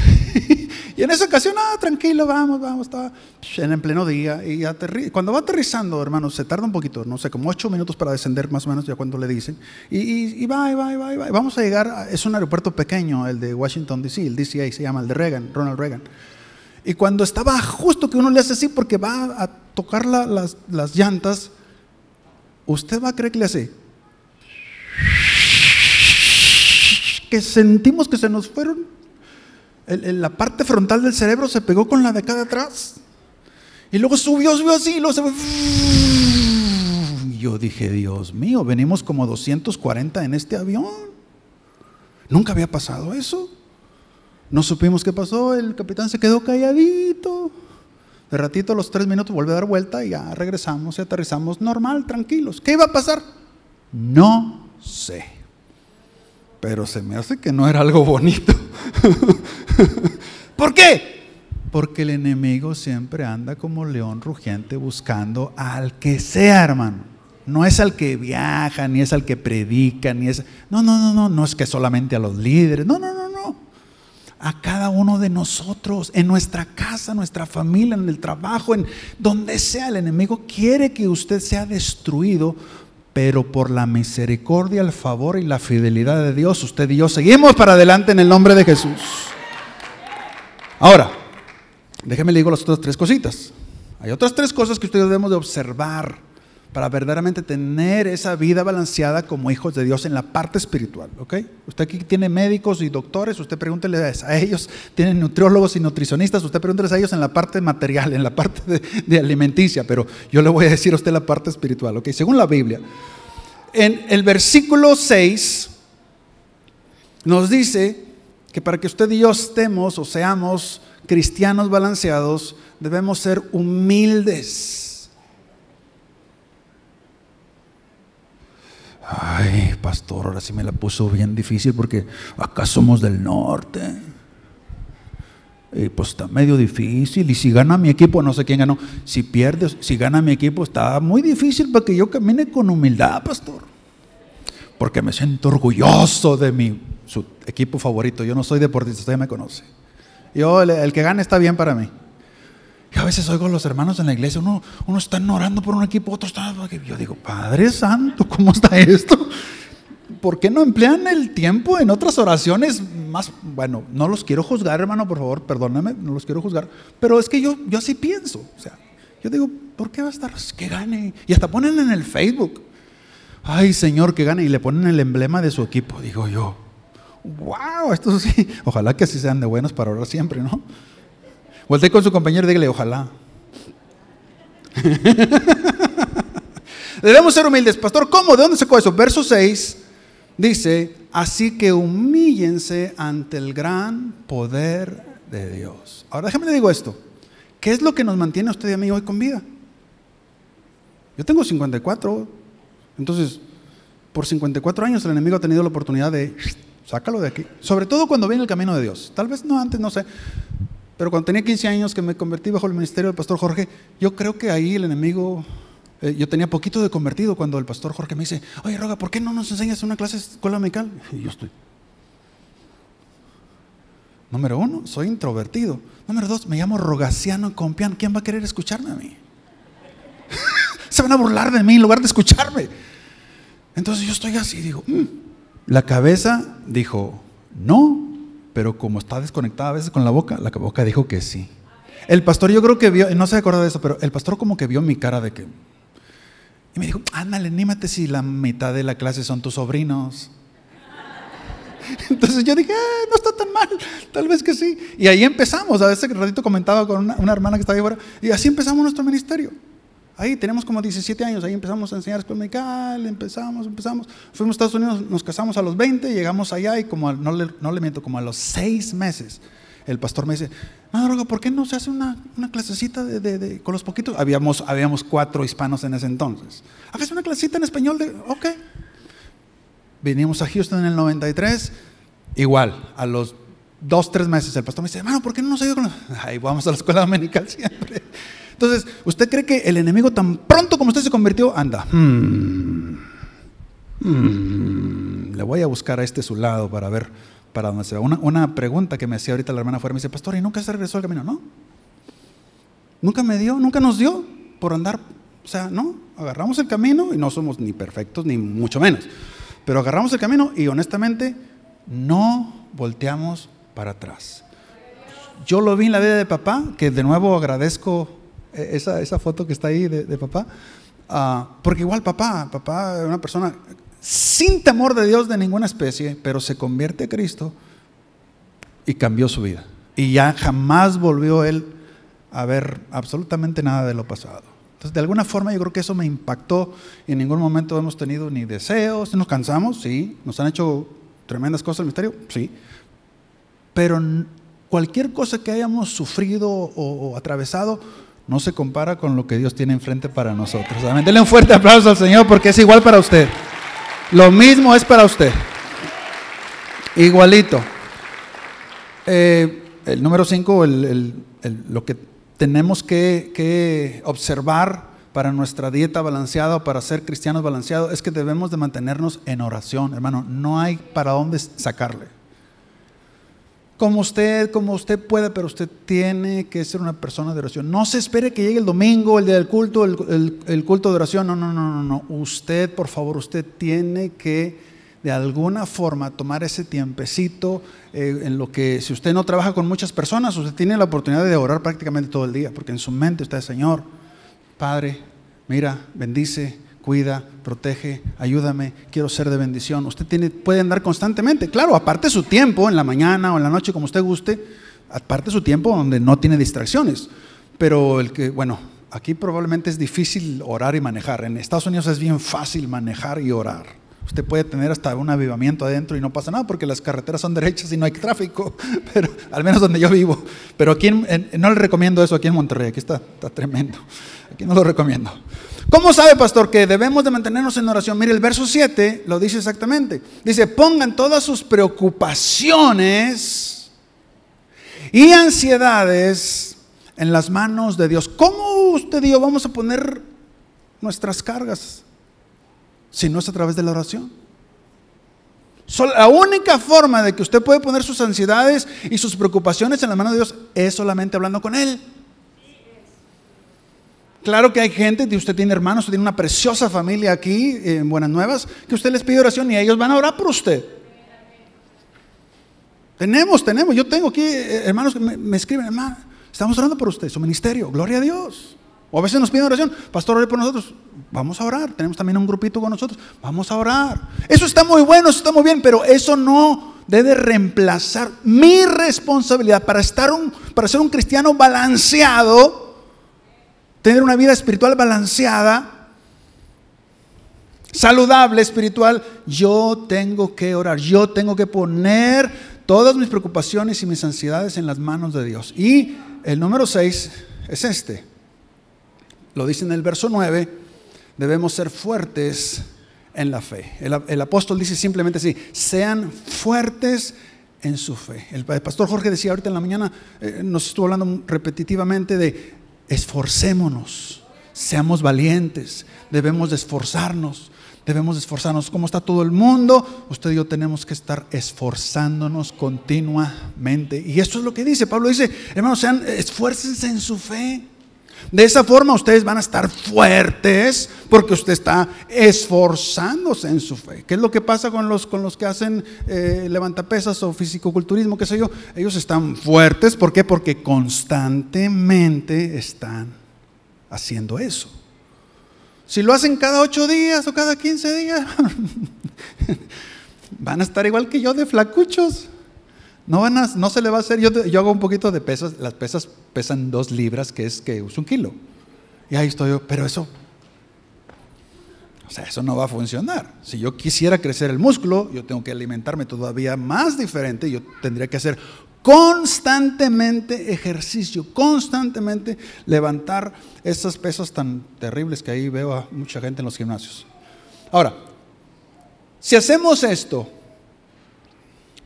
Speaker 1: y en esa ocasión, ah, tranquilo, vamos, vamos, está en pleno día. Y cuando va aterrizando, hermano, se tarda un poquito, no sé, como ocho minutos para descender más o menos, ya cuando le dicen. Y, va, y va, y va, y va. Vamos a llegar, es un aeropuerto pequeño, el de Washington, D.C., el DCA se llama, el de Reagan, Ronald Reagan. Y cuando estaba justo que uno le hace así porque va a tocar las, las llantas, usted va a creer que le hace que sentimos que se nos fueron. La parte frontal del cerebro se pegó con la de acá de atrás. Y luego subió, subió así, y luego se fue. Yo dije, Dios mío, venimos como 240 en este avión. Nunca había pasado eso. No supimos qué pasó, el capitán se quedó calladito. De ratito, a los tres minutos, vuelve a dar vuelta y ya regresamos y aterrizamos normal, tranquilos. ¿Qué iba a pasar? No sé. Pero se me hace que no era algo bonito. ¿Por qué? Porque el enemigo siempre anda como león rugiente buscando al que sea, hermano. No es al que viaja, ni es al que predica, ni es... No, no, no, no, no es que solamente a los líderes. No, no, no, no a cada uno de nosotros, en nuestra casa, nuestra familia, en el trabajo, en donde sea. El enemigo quiere que usted sea destruido, pero por la misericordia, el favor y la fidelidad de Dios, usted y yo seguimos para adelante en el nombre de Jesús. Ahora, déjeme le digo las otras tres cositas. Hay otras tres cosas que usted debemos de observar para verdaderamente tener esa vida balanceada como hijos de Dios en la parte espiritual. ¿ok? Usted aquí tiene médicos y doctores, usted pregúntele a ellos, tienen nutriólogos y nutricionistas, usted pregúntele a ellos en la parte material, en la parte de, alimenticia, pero yo le voy a decir a usted la parte espiritual. ¿ok? Según la Biblia, en el versículo 6 nos dice que para que usted y yo estemos o seamos cristianos balanceados, debemos ser humildes Ay, pastor, ahora sí me la puso bien difícil porque acá somos del norte. Y pues está medio difícil. Y si gana mi equipo, no sé quién ganó. Si pierde, si gana mi equipo, está muy difícil para que yo camine con humildad, pastor. Porque me siento orgulloso de mi su equipo favorito. Yo no soy deportista, usted me conoce. Yo, el, el que gane está bien para mí. Y a veces oigo a los hermanos en la iglesia, uno, uno está orando por un equipo, otro está... Yo digo, Padre Santo, ¿cómo está esto? ¿Por qué no emplean el tiempo en otras oraciones más? Bueno, no los quiero juzgar, hermano, por favor, perdóname, no los quiero juzgar. Pero es que yo, yo así pienso. O sea, yo digo, ¿por qué va a estar? Que gane. Y hasta ponen en el Facebook, ay Señor, que gane. Y le ponen el emblema de su equipo. Digo yo, wow, esto sí. Ojalá que así sean de buenos para orar siempre, ¿no? Volté con su compañero y dígale, ojalá. Debemos ser humildes. Pastor, ¿cómo? ¿De dónde sacó eso? Verso 6 dice, así que humíllense ante el gran poder de Dios. Ahora déjame le digo esto. ¿Qué es lo que nos mantiene a usted y a mí hoy con vida? Yo tengo 54. Entonces, por 54 años el enemigo ha tenido la oportunidad de sácalo de aquí. Sobre todo cuando viene el camino de Dios. Tal vez no antes, no sé. Pero cuando tenía 15 años que me convertí bajo el ministerio del pastor Jorge, yo creo que ahí el enemigo, eh, yo tenía poquito de convertido cuando el pastor Jorge me dice, oye Roga, ¿por qué no nos enseñas una clase de escuela medical? Y yo estoy. Número uno, soy introvertido. Número dos, me llamo Rogaciano Compián. ¿Quién va a querer escucharme a mí? Se van a burlar de mí en lugar de escucharme. Entonces yo estoy así, digo, mm". la cabeza dijo, no, pero como está desconectada a veces con la boca, la boca dijo que sí. El pastor yo creo que vio, no se acuerda de eso, pero el pastor como que vio mi cara de que... Y me dijo, ándale, anímate si la mitad de la clase son tus sobrinos. Entonces yo dije, ah, no está tan mal, tal vez que sí. Y ahí empezamos, a veces ratito comentaba con una, una hermana que estaba ahí afuera, y así empezamos nuestro ministerio. Ahí tenemos como 17 años, ahí empezamos a enseñar escuela medical, empezamos, empezamos. Fuimos a Estados Unidos, nos casamos a los 20, llegamos allá y como no le, no le miento, como a los 6 meses, el pastor me dice, no, droga, ¿por qué no se hace una, una clasecita de, de, con los poquitos? Habíamos, habíamos cuatro hispanos en ese entonces. Hágase una clasecita en español de, ok. Vinimos a Houston en el 93, igual, a los dos, tres meses, el pastor me dice, hermano, ¿por qué no nos ayuda con Ahí vamos a la escuela dominical siempre. Entonces, ¿usted cree que el enemigo tan pronto como usted se convirtió, anda? Hmm, hmm, le voy a buscar a este su lado para ver para dónde se va. Una, pregunta que me hacía ahorita la hermana fuera, me dice, pastor, ¿y nunca se regresó al camino? No. Nunca me dio, nunca nos dio por andar. O sea, no, agarramos el camino y no somos ni perfectos, ni mucho menos. Pero agarramos el camino y honestamente no volteamos para atrás. Yo lo vi en la vida de papá, que de nuevo agradezco esa, esa foto que está ahí de, papá. Ah, porque igual papá, papá una persona sin temor de Dios de ninguna especie, pero se convierte a Cristo y cambió su vida. Y ya jamás volvió él a ver absolutamente nada de lo pasado. Entonces, de alguna forma yo creo que eso me impactó en ningún momento hemos tenido ni deseos, nos cansamos, sí, nos han hecho tremendas cosas el misterio, sí, pero cualquier cosa que hayamos sufrido o, atravesado no se compara con lo que Dios tiene enfrente para nosotros. Denle un fuerte aplauso al Señor porque es igual para usted. Lo mismo es para usted. Igualito. Eh, el número 5, lo que tenemos que, observar para nuestra dieta balanceada o para ser cristianos balanceados es que debemos de mantenernos en oración, hermano. No hay para dónde sacarle. Como usted, como usted puede, pero usted tiene que ser una persona de oración. No se espere que llegue el domingo, el día del culto, el, el culto de oración. No, no, no, no, no. Usted, por favor, usted tiene que de alguna forma tomar ese tiempecito eh, en lo que si usted no trabaja con muchas personas, usted tiene la oportunidad de orar prácticamente todo el día, porque en su mente está el Señor, Padre, mira, bendice, cuida, protege, ayúdame, quiero ser de bendición. Usted tiene, puede andar constantemente, claro, aparte su tiempo, en la mañana o en la noche, como usted guste, aparte su tiempo donde no tiene distracciones. Pero el que, bueno, aquí probablemente es difícil orar y manejar. En Estados Unidos es bien fácil manejar y orar. Usted puede tener hasta un avivamiento adentro y no pasa nada porque las carreteras son derechas y no hay tráfico, pero al menos donde yo vivo. Pero aquí no le recomiendo eso aquí en Monterrey, aquí está, está tremendo. Aquí no lo recomiendo. ¿Cómo sabe, pastor, que debemos de mantenernos en oración? Mire, el verso 7 lo dice exactamente. Dice, pongan todas sus preocupaciones y ansiedades en las manos de Dios. ¿Cómo usted y yo vamos a poner nuestras cargas si no es a través de la oración. La única forma de que usted puede poner sus ansiedades y sus preocupaciones en la mano de Dios es solamente hablando con Él. Claro que hay gente, usted tiene hermanos, usted tiene una preciosa familia aquí en Buenas Nuevas, que usted les pide oración y ellos van a orar por usted. Tenemos, tenemos, yo tengo aquí eh, hermanos que me, escriben, hermano, estamos orando por usted, su ministerio, gloria a Dios. O a veces nos piden oración, pastor, ore por nosotros. Vamos a orar. Tenemos también un grupito con nosotros. Vamos a orar. Eso está muy bueno, eso está muy bien, pero eso no debe reemplazar mi responsabilidad para, estar un, para ser un cristiano balanceado, tener una vida espiritual balanceada, saludable espiritual. Yo tengo que orar, yo tengo que poner todas mis preocupaciones y mis ansiedades en las manos de Dios. Y el número 6 es este lo dice en el verso 9, debemos ser fuertes en la fe. El, apóstol dice simplemente así, sean fuertes en su fe. El, pastor Jorge decía ahorita en la mañana, eh, nos estuvo hablando repetitivamente de esforcémonos, seamos valientes, debemos de esforzarnos, debemos de esforzarnos. ¿Cómo está todo el mundo? Usted y yo tenemos que estar esforzándonos continuamente. Y esto es lo que dice, Pablo dice, hermanos, sean, esfuércense en su fe. De esa forma ustedes van a estar fuertes porque usted está esforzándose en su fe. ¿Qué es lo que pasa con los, con los que hacen eh, levantapesas o fisicoculturismo, qué sé yo? Ellos están fuertes, ¿por qué? Porque constantemente están haciendo eso. Si lo hacen cada ocho días o cada quince días, van a estar igual que yo de flacuchos. No, van a, no se le va a hacer, yo, yo, hago un poquito de pesas, las pesas pesan dos libras, que es que uso un kilo. Y ahí estoy yo, pero eso, o sea, eso no va a funcionar. Si yo quisiera crecer el músculo, yo tengo que alimentarme todavía más diferente, yo tendría que hacer constantemente ejercicio, constantemente levantar esas pesas tan terribles que ahí veo a mucha gente en los gimnasios. Ahora, si hacemos esto,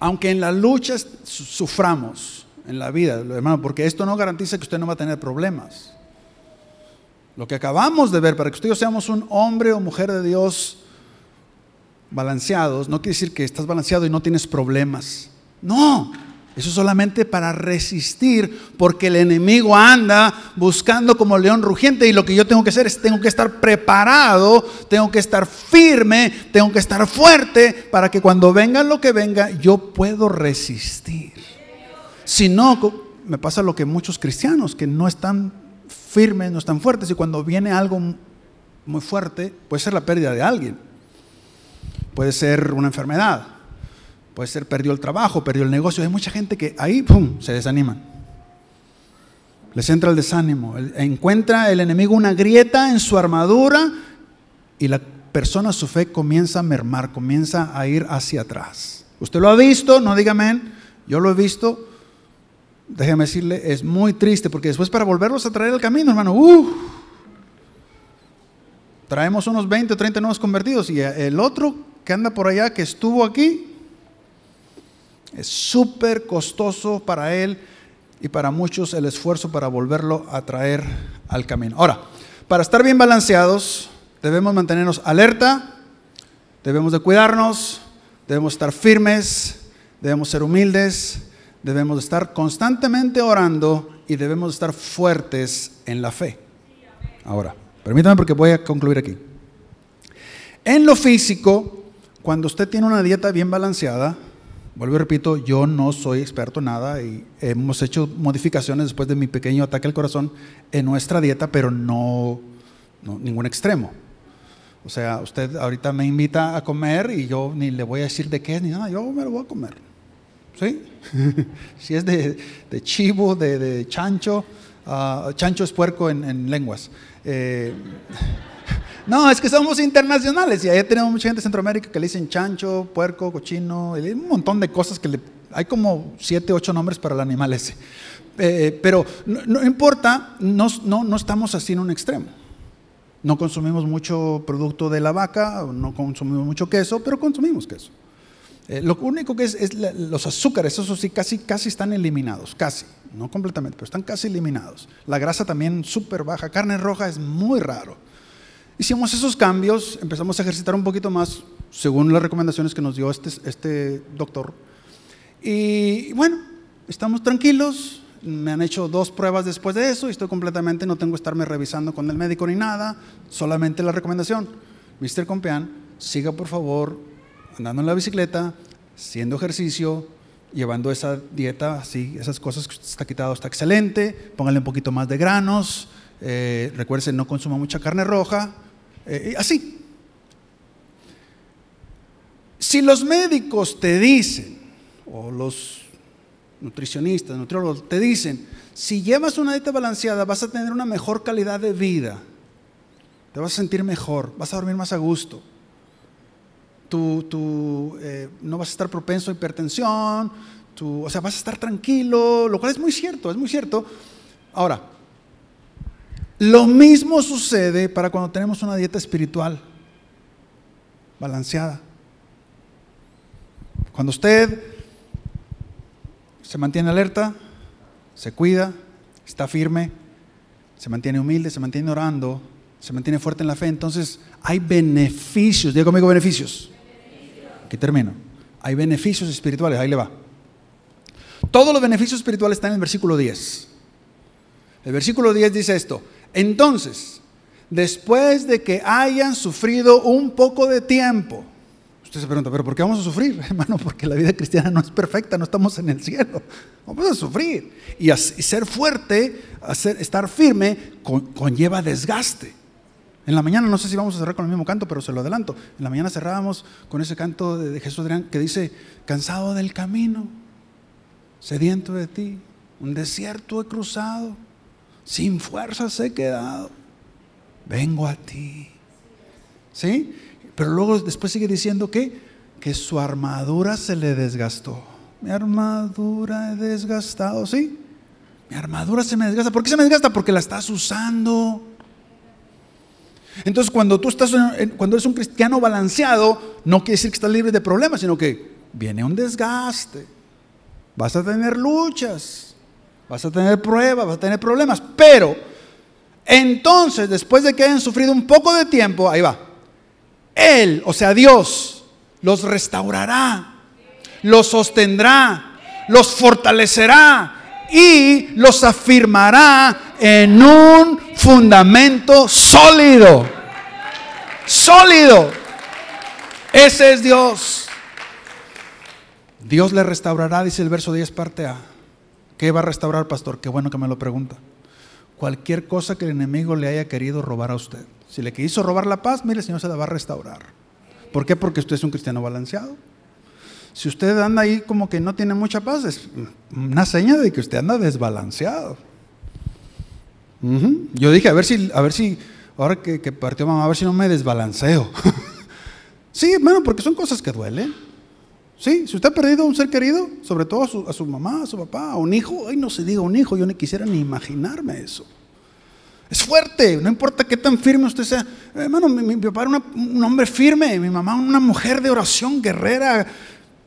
Speaker 1: aunque en la lucha suframos en la vida, hermano, porque esto no garantiza que usted no va a tener problemas. Lo que acabamos de ver, para que usted seamos un hombre o mujer de Dios balanceados, no quiere decir que estás balanceado y no tienes problemas. No, eso es solamente para resistir, porque el enemigo anda buscando como león rugiente y lo que yo tengo que hacer es, tengo que estar preparado, tengo que estar firme, tengo que estar fuerte para que cuando venga lo que venga, yo puedo resistir. Si no, me pasa lo que muchos cristianos, que no están firmes, no están fuertes y cuando viene algo muy fuerte, puede ser la pérdida de alguien puede ser una enfermedad, puede ser perdió el trabajo, perdió el negocio. Hay mucha gente que ahí, se desanima. Les entra el desánimo. Encuentra el enemigo una grieta en su armadura y la persona, su fe comienza a mermar, comienza a ir hacia atrás. Usted lo ha visto, no dígame, yo lo he visto. Déjeme decirle, es muy triste porque después para volverlos a traer al camino, hermano, uh, traemos unos 20 o 30 nuevos convertidos y el otro que anda por allá, que estuvo aquí, es súper costoso para él y para muchos el esfuerzo para volverlo a traer al camino. Ahora, para estar bien balanceados, debemos mantenernos alerta, debemos de cuidarnos, debemos estar firmes, debemos ser humildes, debemos de estar constantemente orando y debemos estar fuertes en la fe. Ahora, permítame porque voy a concluir aquí. En lo físico, cuando usted tiene una dieta bien balanceada, Vuelvo y repito, yo no soy experto en nada y hemos hecho modificaciones después de mi pequeño ataque al corazón en nuestra dieta, pero no, ningún extremo. O sea, usted ahorita me invita a comer y yo ni le voy a decir de qué es ni nada, yo me lo voy a comer. ¿Sí? si es de, chivo, de, chancho, ah, chancho es puerco en, lenguas. Eh, no, es que somos internacionales y ahí tenemos mucha gente de Centroamérica que le dicen chancho, puerco, cochino, un montón de cosas que le, hay como siete, ocho nombres para el animal ese. Eh, pero no, importa, no, no, estamos así en un extremo. No consumimos mucho producto de la vaca, no consumimos mucho queso, pero consumimos queso. Eh, lo único que es, es los azúcares, eso sí, casi, casi están eliminados, casi, no completamente, pero están casi eliminados. La grasa también súper baja, carne roja es muy raro. Hicimos esos cambios, empezamos a ejercitar un poquito más según las recomendaciones que nos dio este, este doctor. Y bueno, estamos tranquilos, me han hecho dos pruebas después de eso y estoy completamente, no tengo que estarme revisando con el médico ni nada, solamente la recomendación. Mr. Compeán, siga por favor andando en la bicicleta, haciendo ejercicio, llevando esa dieta, así, esas cosas que está quitado está excelente, póngale un poquito más de granos, eh, no consuma mucha carne roja, eh, así. Si los médicos te dicen, o los nutricionistas, nutriólogos, te dicen, si llevas una dieta balanceada vas a tener una mejor calidad de vida, te vas a sentir mejor, vas a dormir más a gusto, tú, eh, no vas a estar propenso a hipertensión, tú, o sea, vas a estar tranquilo, lo cual es muy cierto, es muy cierto. Ahora, lo mismo sucede para cuando tenemos una dieta espiritual balanceada. Cuando usted se mantiene alerta, se cuida, está firme, se mantiene humilde, se mantiene orando, se mantiene fuerte en la fe, entonces hay beneficios. Diga conmigo beneficios. Aquí termino. Hay beneficios espirituales, ahí le va. Todos los beneficios espirituales están en el versículo 10. El versículo 10 dice esto, entonces, después de que hayan sufrido un poco de tiempo, usted se pregunta, pero ¿por qué vamos a sufrir, hermano? Porque la vida cristiana no es perfecta, no estamos en el cielo, vamos a sufrir. Y, ser fuerte, estar firme, conlleva desgaste. En la mañana, no sé si vamos a cerrar con el mismo canto, pero se lo adelanto. En la mañana cerrábamos con ese canto de Jesús Adrián que dice, cansado del camino, sediento de ti, un desierto he cruzado sin fuerzas he quedado, vengo a ti. ¿Sí? Pero luego después sigue diciendo que, que su armadura se le desgastó. Mi armadura he desgastado, ¿sí? Mi armadura se me desgasta. ¿Por qué se me desgasta? Porque la estás usando. Entonces, cuando tú estás, cuando eres un cristiano balanceado, no quiere decir que estás libre de problemas, sino que viene un desgaste. Vas a tener luchas. Vas a tener pruebas, vas a tener problemas, pero entonces, después de que hayan sufrido un poco de tiempo, ahí va, Él, o sea, Dios, los restaurará, los sostendrá, los fortalecerá y los afirmará en un fundamento sólido. Sólido. Ese es Dios. Dios le restaurará, dice el verso 10, parte A. ¿Qué va a restaurar, pastor? Qué bueno que me lo pregunta. Cualquier cosa que el enemigo le haya querido robar a usted. Si le quiso robar la paz, mire, el Señor se la va a restaurar. ¿Por qué? Porque usted es un cristiano balanceado. Si usted anda ahí como que no tiene mucha paz, es una seña de que usted anda desbalanceado. Yo dije, a ver si, a ver si, ahora que, partió mamá, a ver si no me desbalanceo. sí, bueno, porque son cosas que duelen. Sí, si usted ha perdido a un ser querido, sobre todo a su, mamá, a su papá, a un hijo, ay, no se diga un hijo, yo ni quisiera ni imaginarme eso. Es fuerte, no importa qué tan firme usted sea. Hermano, mi, papá era un hombre firme, mi mamá una mujer de oración, guerrera,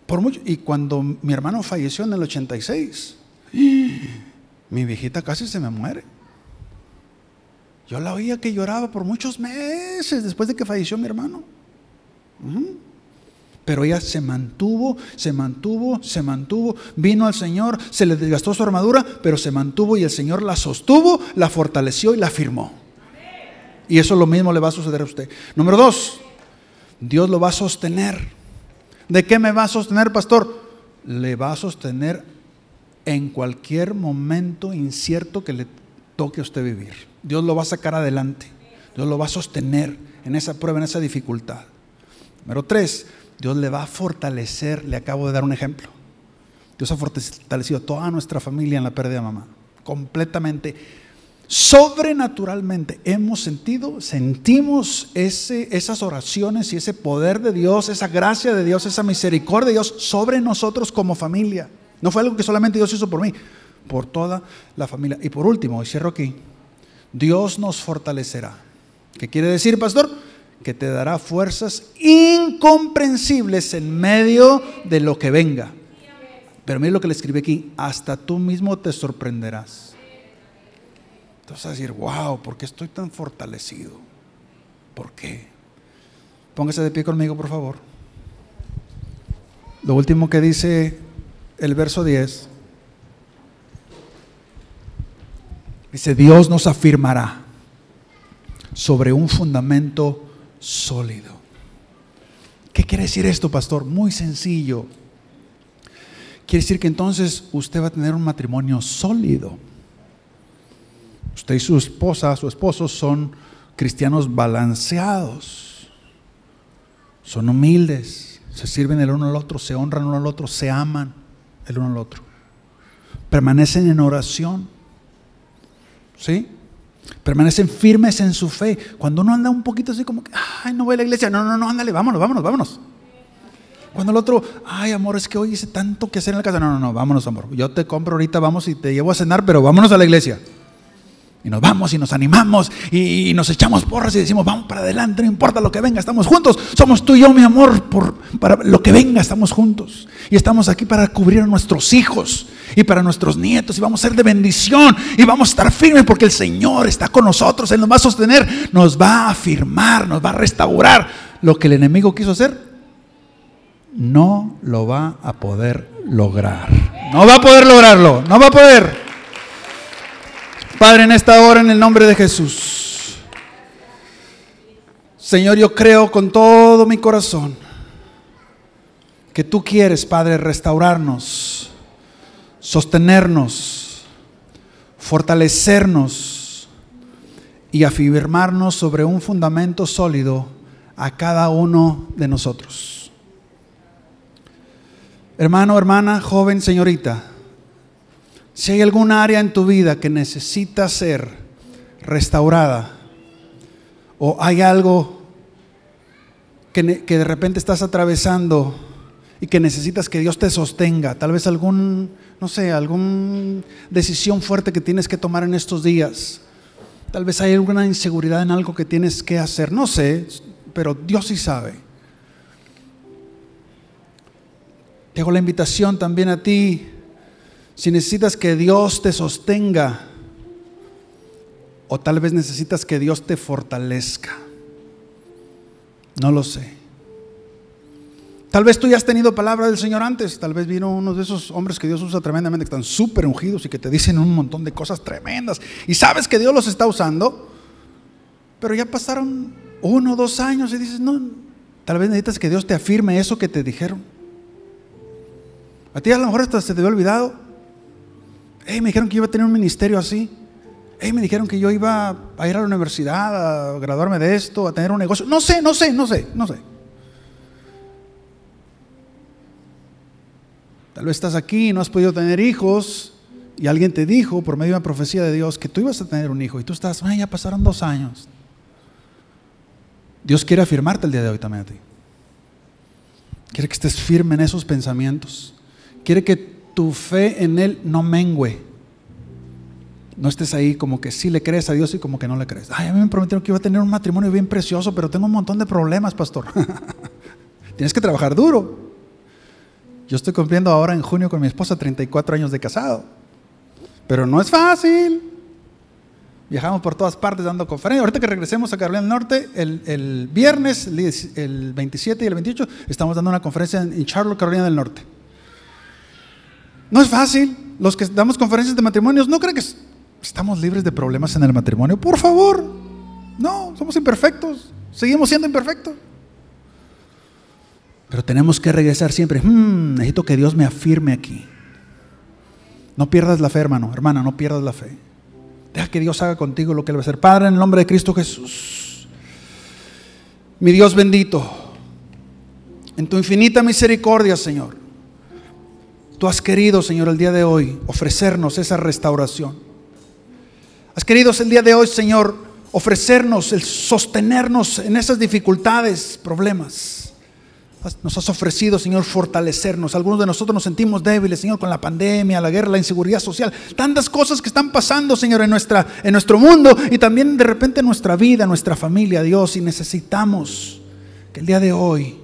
Speaker 1: por mucho. Y cuando mi hermano falleció en el 86, mi viejita casi se me muere. Yo la oía que lloraba por muchos meses después de que falleció mi hermano. Pero ella se mantuvo, se mantuvo, se mantuvo, vino al Señor, se le desgastó su armadura, pero se mantuvo y el Señor la sostuvo, la fortaleció y la firmó. Y eso lo mismo le va a suceder a usted. Número dos, Dios lo va a sostener. ¿De qué me va a sostener, pastor? Le va a sostener en cualquier momento incierto que le toque a usted vivir. Dios lo va a sacar adelante. Dios lo va a sostener en esa prueba, en esa dificultad. Número tres, Dios le va a fortalecer, le acabo de dar un ejemplo. Dios ha fortalecido a toda nuestra familia en la pérdida de mamá, completamente, sobrenaturalmente. Hemos sentido, sentimos ese, esas oraciones y ese poder de Dios, esa gracia de Dios, esa misericordia de Dios sobre nosotros como familia. No fue algo que solamente Dios hizo por mí, por toda la familia. Y por último, y cierro aquí, Dios nos fortalecerá. ¿Qué quiere decir, pastor? Que te dará fuerzas incomprensibles en medio de lo que venga. Pero mire lo que le escribe aquí, hasta tú mismo te sorprenderás. Entonces vas a decir, wow, ¿por qué estoy tan fortalecido? ¿Por qué? Póngase de pie conmigo, por favor. Lo último que dice el verso 10. Dice, Dios nos afirmará sobre un fundamento sólido. ¿Qué quiere decir esto, pastor? Muy sencillo. Quiere decir que entonces usted va a tener un matrimonio sólido. Usted y su esposa, su esposo son cristianos balanceados. Son humildes, se sirven el uno al otro, se honran el uno al otro, se aman el uno al otro. Permanecen en oración. ¿Sí? Permanecen firmes en su fe. Cuando uno anda un poquito así como que, ay, no voy a la iglesia. No, no, no, ándale, vámonos, vámonos, vámonos. Cuando el otro, ay, amor, es que hoy hice tanto que hacer en la casa. No, no, no, vámonos, amor. Yo te compro ahorita, vamos y te llevo a cenar, pero vámonos a la iglesia. Y nos vamos y nos animamos y, nos echamos porras y decimos, vamos para adelante, no importa lo que venga, estamos juntos. Somos tú y yo, mi amor, por, para lo que venga, estamos juntos. Y estamos aquí para cubrir a nuestros hijos y para nuestros nietos y vamos a ser de bendición y vamos a estar firmes porque el Señor está con nosotros, Él nos va a sostener, nos va a afirmar, nos va a restaurar. Lo que el enemigo quiso hacer, no lo va a poder lograr. No va a poder lograrlo, no va a poder. Padre, en esta hora, en el nombre de Jesús. Señor, yo creo con todo mi corazón que tú quieres, Padre, restaurarnos, sostenernos, fortalecernos y afirmarnos sobre un fundamento sólido a cada uno de nosotros. Hermano, hermana, joven, señorita, si hay algún área en tu vida que necesita ser restaurada, o hay algo que, que, de repente estás atravesando y que necesitas que Dios te sostenga, tal vez algún, no sé, alguna decisión fuerte que tienes que tomar en estos días, tal vez hay alguna inseguridad en algo que tienes que hacer, no sé, pero Dios sí sabe. Te hago la invitación también a ti si necesitas que Dios te sostenga, o tal vez necesitas que Dios te fortalezca. No lo sé. Tal vez tú ya has tenido palabra del Señor antes. Tal vez vino uno de esos hombres que Dios usa tremendamente, que están súper ungidos y que te dicen un montón de cosas tremendas. Y sabes que Dios los está usando. Pero ya pasaron uno o dos años y dices, no, tal vez necesitas que Dios te afirme eso que te dijeron. A ti a lo mejor hasta se te había olvidado Hey, me dijeron que iba a tener un ministerio así. Hey, me dijeron que yo iba a ir a la universidad, a graduarme de esto, a tener un negocio. No sé, no sé, no sé, no sé. Tal vez estás aquí y no has podido tener hijos y alguien te dijo por medio de una profecía de Dios que tú ibas a tener un hijo y tú estás, Ay, ya pasaron dos años. Dios quiere afirmarte el día de hoy también a ti. Quiere que estés firme en esos pensamientos. Quiere que tu fe en Él no mengüe. No estés ahí como que sí le crees a Dios y como que no le crees. Ay, a mí me prometieron que iba a tener un matrimonio bien precioso, pero tengo un montón de problemas, pastor. Tienes que trabajar duro. Yo estoy cumpliendo ahora en junio con mi esposa 34 años de casado. Pero no es fácil. Viajamos por todas partes dando conferencias. Ahorita que regresemos a Carolina del Norte, el, viernes, el 27 y el 28, estamos dando una conferencia en Charlotte, Carolina del Norte. No es fácil. Los que damos conferencias de matrimonios, ¿no creen que estamos libres de problemas en el matrimonio? Por favor. No, somos imperfectos. Seguimos siendo imperfectos. Pero tenemos que regresar siempre. Hmm, necesito que Dios me afirme aquí. No pierdas la fe, hermano. Hermana, no pierdas la fe. Deja que Dios haga contigo lo que Él va a hacer. Padre, en el nombre de Cristo Jesús. Mi Dios bendito. En tu infinita misericordia, Señor. Tú has querido, Señor, el día de hoy ofrecernos esa restauración. Has querido el día de hoy, Señor, ofrecernos el sostenernos en esas dificultades, problemas. Nos has ofrecido, Señor, fortalecernos. Algunos de nosotros nos sentimos débiles, Señor, con la pandemia, la guerra, la inseguridad social. Tantas cosas que están pasando, Señor, en, nuestra, en nuestro mundo y también de repente en nuestra vida, en nuestra familia, Dios. Y necesitamos que el día de hoy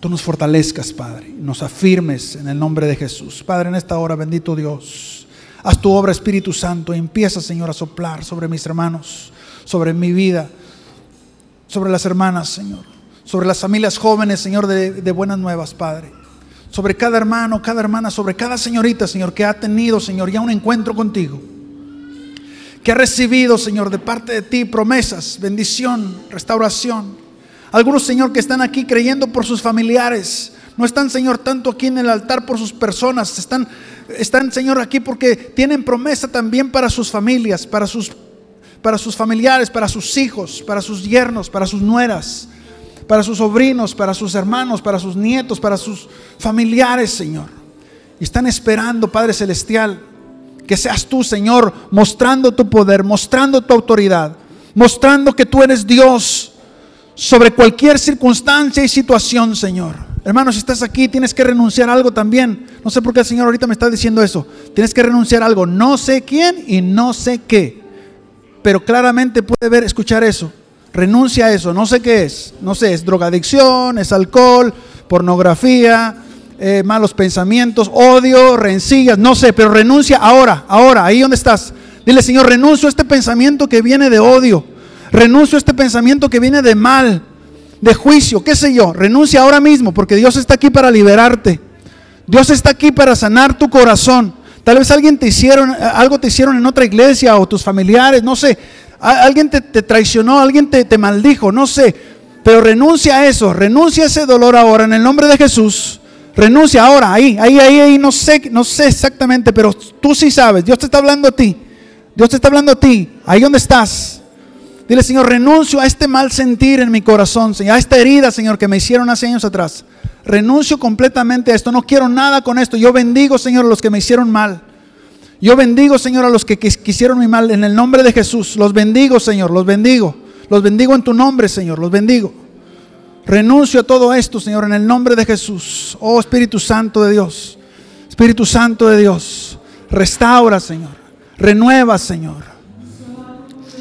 Speaker 1: tú nos fortalezcas, Padre. Nos afirmes en el nombre de Jesús. Padre, en esta hora, bendito Dios. Haz tu obra, Espíritu Santo. Y empieza, Señor, a soplar sobre mis hermanos, sobre mi vida, sobre las hermanas, Señor sobre las familias jóvenes, Señor, de, buenas nuevas, Padre. Sobre cada hermano, cada hermana, sobre cada señorita, Señor, que ha tenido, Señor, ya un encuentro contigo. Que ha recibido, Señor, de parte de ti promesas, bendición, restauración. Algunos, Señor, que están aquí creyendo por sus familiares. No están, Señor, tanto aquí en el altar por sus personas. Están, están Señor, aquí porque tienen promesa también para sus familias, para sus, para sus familiares, para sus hijos, para sus yernos, para sus nueras para sus sobrinos, para sus hermanos, para sus nietos, para sus familiares, Señor. Y están esperando, Padre Celestial, que seas tú, Señor, mostrando tu poder, mostrando tu autoridad, mostrando que tú eres Dios sobre cualquier circunstancia y situación, Señor. Hermano, si estás aquí, tienes que renunciar a algo también. No sé por qué el Señor ahorita me está diciendo eso. Tienes que renunciar a algo. No sé quién y no sé qué. Pero claramente puede ver, escuchar eso. Renuncia a eso, no sé qué es. No sé, es drogadicción, es alcohol, pornografía, eh, malos pensamientos, odio, rencillas, no sé, pero renuncia ahora, ahora, ahí donde estás. Dile, Señor, renuncio a este pensamiento que viene de odio. Renuncio a este pensamiento que viene de mal, de juicio, qué sé yo. Renuncia ahora mismo, porque Dios está aquí para liberarte. Dios está aquí para sanar tu corazón. Tal vez alguien te hicieron, algo te hicieron en otra iglesia o tus familiares, no sé. Alguien te, traicionó, alguien te, te maldijo, no sé. Pero renuncia a eso, renuncia a ese dolor ahora en el nombre de Jesús. Renuncia ahora, ahí, ahí, ahí, ahí, no sé, no sé exactamente, pero tú sí sabes. Dios te está hablando a ti. Dios te está hablando a ti, ahí donde estás. Dile, Señor, renuncio a este mal sentir en mi corazón, Señor, a esta herida, Señor, que me hicieron hace años atrás. Renuncio completamente a esto, no quiero nada con esto. Yo bendigo, Señor, a los que me hicieron mal. Yo bendigo, Señor, a los que quisieron mi mal en el nombre de Jesús. Los bendigo, Señor, los bendigo. Los bendigo en tu nombre, Señor, los bendigo. Renuncio a todo esto, Señor, en el nombre de Jesús. Oh Espíritu Santo de Dios. Espíritu Santo de Dios. Restaura, Señor. Renueva, Señor.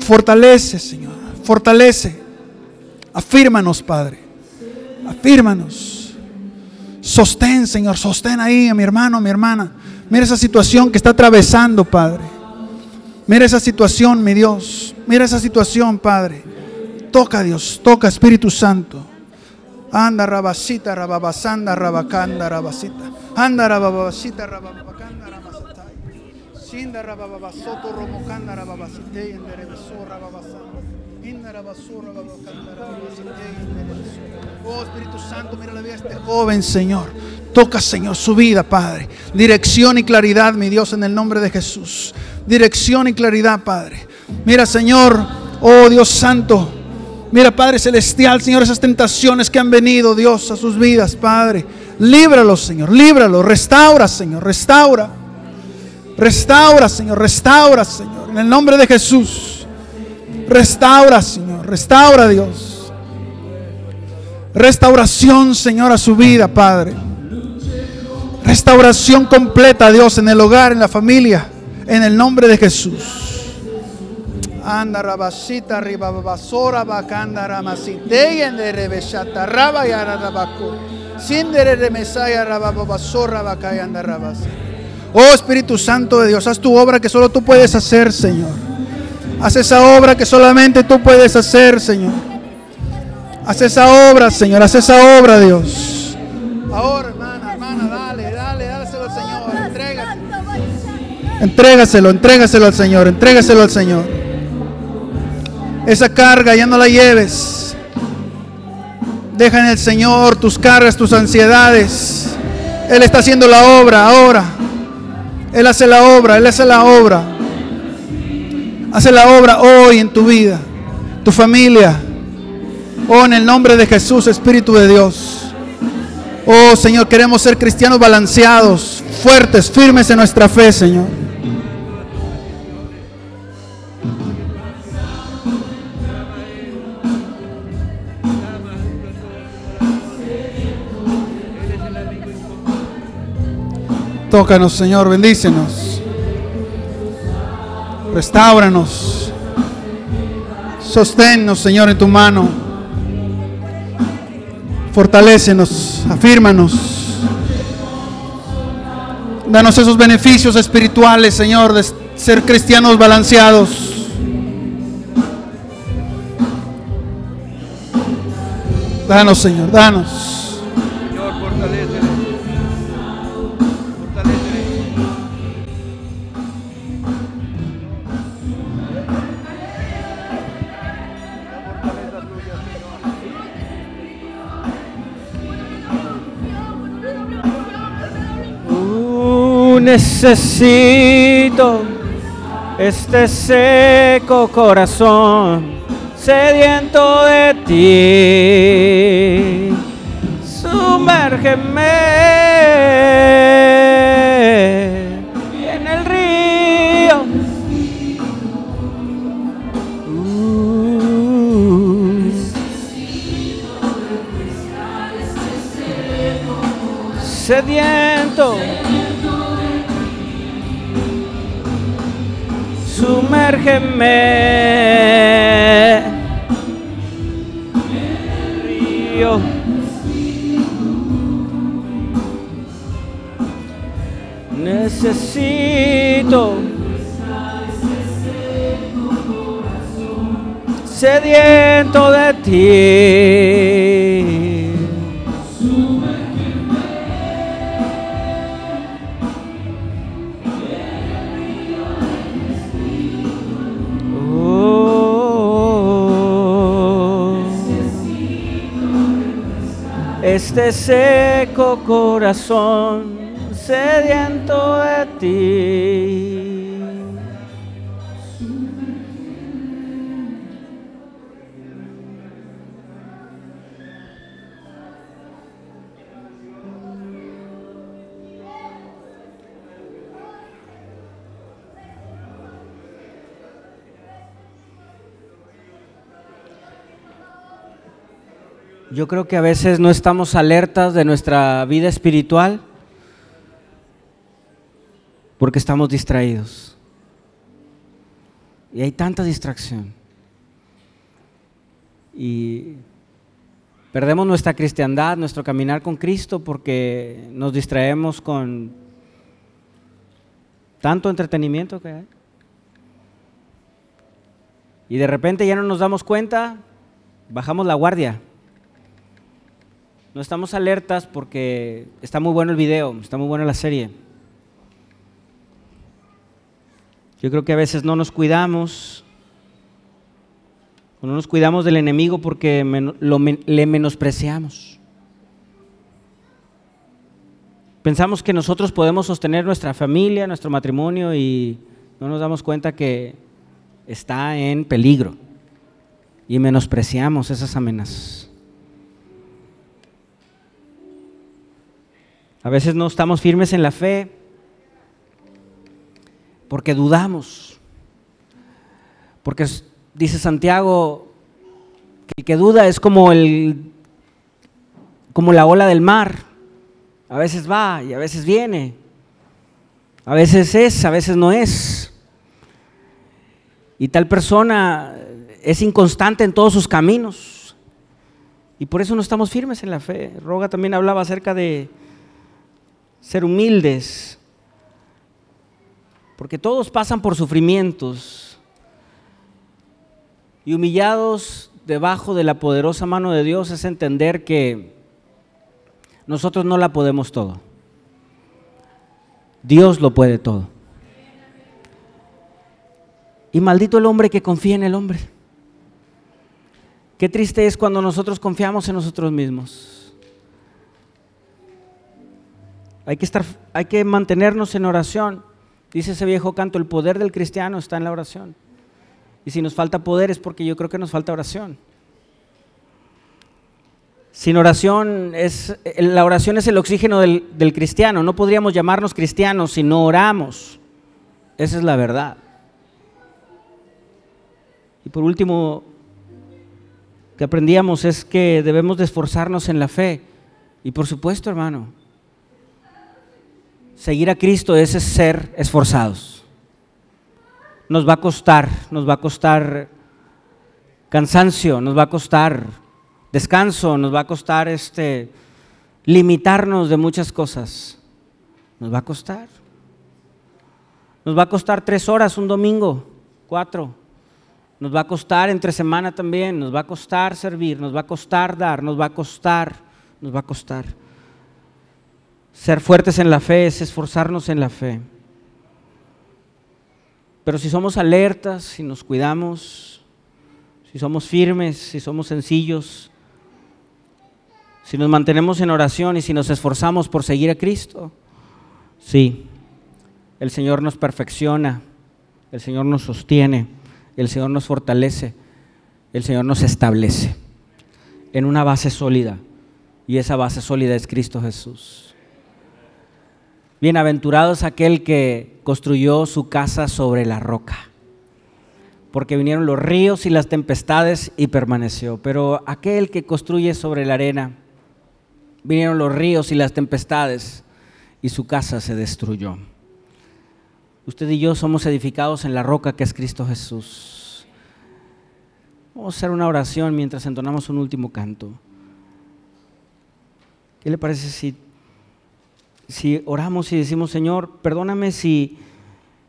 Speaker 1: Fortalece, Señor. Fortalece. Afírmanos, Padre. Afírmanos. Sostén, Señor. Sostén ahí a mi hermano, a mi hermana. Mira esa situación que está atravesando, Padre. Mira esa situación, mi Dios. Mira esa situación, Padre. Toca, Dios. Toca, Espíritu Santo. Anda, rabasita, rababasanda, rabacanda, rabasita. Anda, rababasita, rabasatay. Rababasite, enderebeso, rababasanda. Inda, rabasura, enderebeso. Oh Espíritu Santo, mira la vida de este joven, Señor. Toca, Señor, su vida, Padre. Dirección y claridad, mi Dios, en el nombre de Jesús. Dirección y claridad, Padre. Mira, Señor, oh Dios Santo, Mira, Padre Celestial, Señor, esas tentaciones que han venido, Dios, a sus vidas, Padre. Líbralos, Señor, líbralos. Restaura, Señor, restaura. Restaura, Señor, restaura, Señor. En el nombre de Jesús. Restaura, Señor, restaura, Dios. Restauración, Señor, a su vida, Padre. Restauración completa, Dios, en el hogar, en la familia. En el nombre de Jesús. Anda rabasita arriba basora bacanda ramasite en de rebeshata raba y arabaco. Sin de remesaya rababasora bacaya anda rabas. Oh Espíritu Santo de Dios, haz tu obra que solo tú puedes hacer, Señor. Haz esa obra que solamente tú puedes hacer, Señor. Haz esa obra, Señor. Haz esa obra, Dios. Ahora, hermana, hermana, dale, dale, dáselo al Señor. Entrégaselo. Entrégaselo, entrégaselo al Señor. Entrégaselo al Señor. Esa carga ya no la lleves. Deja en el Señor tus cargas, tus ansiedades. Él está haciendo la obra ahora. Él hace la obra, Él hace la obra. Hace la obra hoy en tu vida, tu familia. Oh, en el nombre de Jesús, Espíritu de Dios. Oh, Señor, queremos ser cristianos balanceados, fuertes, firmes en nuestra fe, Señor. Tócanos, Señor, bendícenos. Restauranos. Sosténnos, Señor, en tu mano. Fortalécenos, afírmanos. Danos esos beneficios espirituales, Señor, de ser cristianos balanceados. Danos, Señor, danos.
Speaker 2: Necesito este seco corazón sediento de ti. Sumérgeme en el río. Uh. sediento. Sumérgeme río. Necesito sediento de ti. Este seco corazón sediento de ti. Yo creo que a veces no estamos alertas de nuestra vida espiritual porque estamos distraídos. Y hay tanta distracción. Y perdemos nuestra cristiandad, nuestro caminar con Cristo porque nos distraemos con tanto entretenimiento que hay. Y de repente ya no nos damos cuenta, bajamos la guardia no estamos alertas porque está muy bueno el video, está muy buena la serie. Yo creo que a veces no nos cuidamos, no nos cuidamos del enemigo porque le menospreciamos. Pensamos que nosotros podemos sostener nuestra familia, nuestro matrimonio y no nos damos cuenta que está en peligro. y menospreciamos esas amenazas. A veces no estamos firmes en la fe porque dudamos. Porque dice Santiago que el que duda es como el como la ola del mar. A veces va y a veces viene. A veces es, a veces no es. Y tal persona es inconstante en todos sus caminos. Y por eso no estamos firmes en la fe. Roga también hablaba acerca de ser humildes. Porque todos pasan por sufrimientos. Y humillados debajo de la poderosa mano de Dios es entender que nosotros no la podemos todo. Dios lo puede todo. Y maldito el hombre que confía en el hombre. Qué triste es cuando nosotros confiamos en nosotros mismos. Hay que, estar, hay que mantenernos en oración. Dice ese viejo canto, el poder del cristiano está en la oración. Y si nos falta poder es porque yo creo que nos falta oración. Sin oración es, la oración es el oxígeno del, cristiano. No podríamos llamarnos cristianos si no oramos. Esa es la verdad. Y por último, que aprendíamos es que debemos de esforzarnos en la fe. Y por supuesto, hermano, seguir a Cristo es ser esforzados. Nos va a costar, nos va a costar cansancio, nos va a costar descanso, nos va a costar este, limitarnos de muchas cosas. Nos va a costar. Nos va a costar tres horas un domingo, cuatro. Nos va a costar entre semana también, nos va a costar servir, nos va a costar dar, nos va a costar, nos va a costar. Ser fuertes en la fe es esforzarnos en la fe. Pero si somos alertas, si nos cuidamos, si somos firmes, si somos sencillos, si nos mantenemos en oración y si nos esforzamos por seguir a Cristo, sí, el Señor nos perfecciona, el Señor nos sostiene, el Señor nos fortalece, el Señor nos establece en una base sólida y esa base sólida es Cristo Jesús. Bienaventurado es aquel que construyó su casa sobre la roca, porque vinieron los ríos y las tempestades y permaneció, pero aquel que construye sobre la arena, vinieron los ríos y las tempestades y su casa se destruyó. Usted y yo somos edificados en la roca que es Cristo Jesús. Vamos a hacer una oración mientras entonamos un último canto. ¿Qué le parece si, si oramos y decimos, Señor, perdóname si,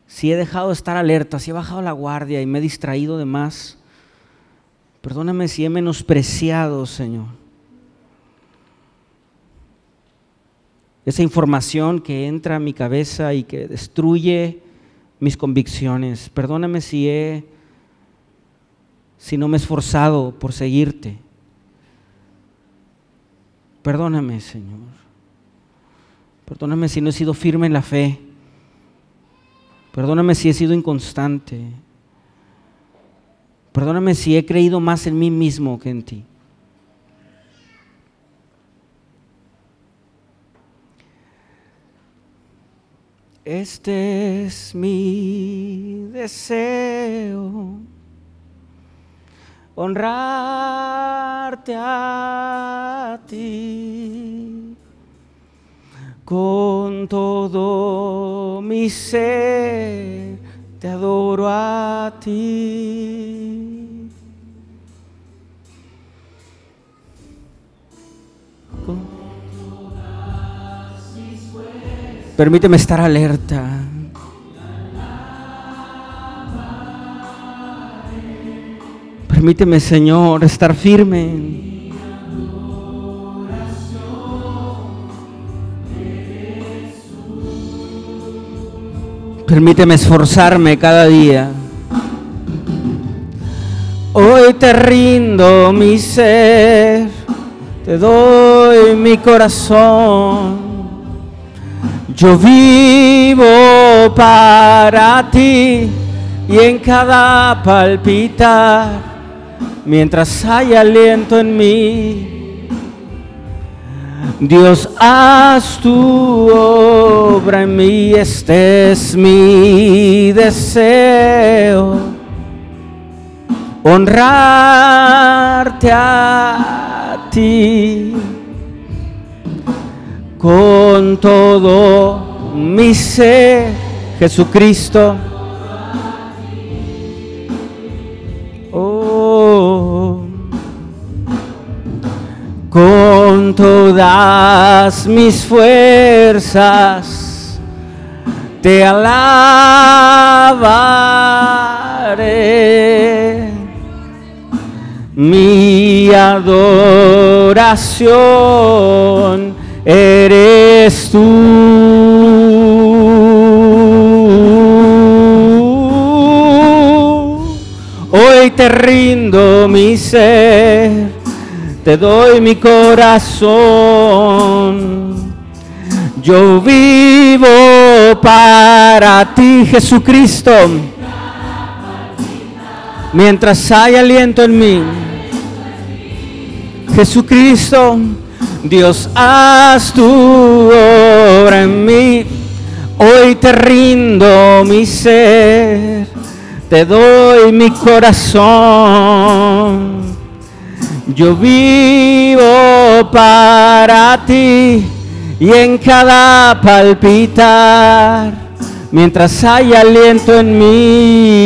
Speaker 2: si he dejado de estar alerta, si he bajado la guardia y me he distraído de más? Perdóname si he menospreciado, Señor esa información que entra a mi cabeza y que destruye mis convicciones. Perdóname si he si no me he esforzado por seguirte. Perdóname, Señor. Perdóname si no he sido firme en la fe. Perdóname si he sido inconstante. Perdóname si he creído más en mí mismo que en ti. Este es mi deseo, honrarte a ti con todo mi ser, te adoro a ti. Permíteme estar alerta. Permíteme, Señor, estar firme. Permíteme esforzarme cada día. Hoy te rindo mi ser, te doy mi corazón. Yo vivo para ti y en cada palpitar mientras hay aliento en mí. Dios, haz tu obra en mí, este es mi deseo, honrarte a ti con todo mi ser, Jesucristo. Oh, con todas mis fuerzas te alabaré. Mi adoración eres tú. Hoy te rindo mi ser, te doy mi corazón. Yo vivo para ti, Jesucristo. Mientras hay aliento en mí, Jesucristo, Dios, haz tu obra en mí. Hoy te rindo mi ser, te doy mi corazón. Yo vivo para ti y en cada palpitar, mientras hay aliento en mí,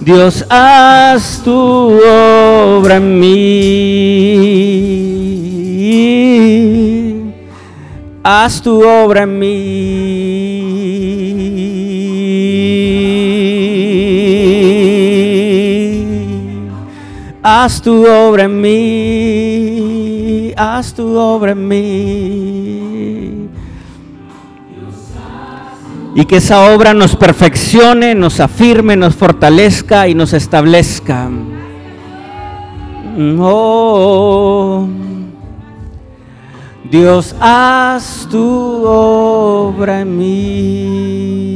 Speaker 2: Dios, haz tu obra en mí. Haz tu obra en mí. Haz tu obra en mí. Haz tu obra en mí. Y que esa obra nos perfeccione, nos afirme, nos fortalezca y nos establezca. Oh, Dios, haz tu obra en mí.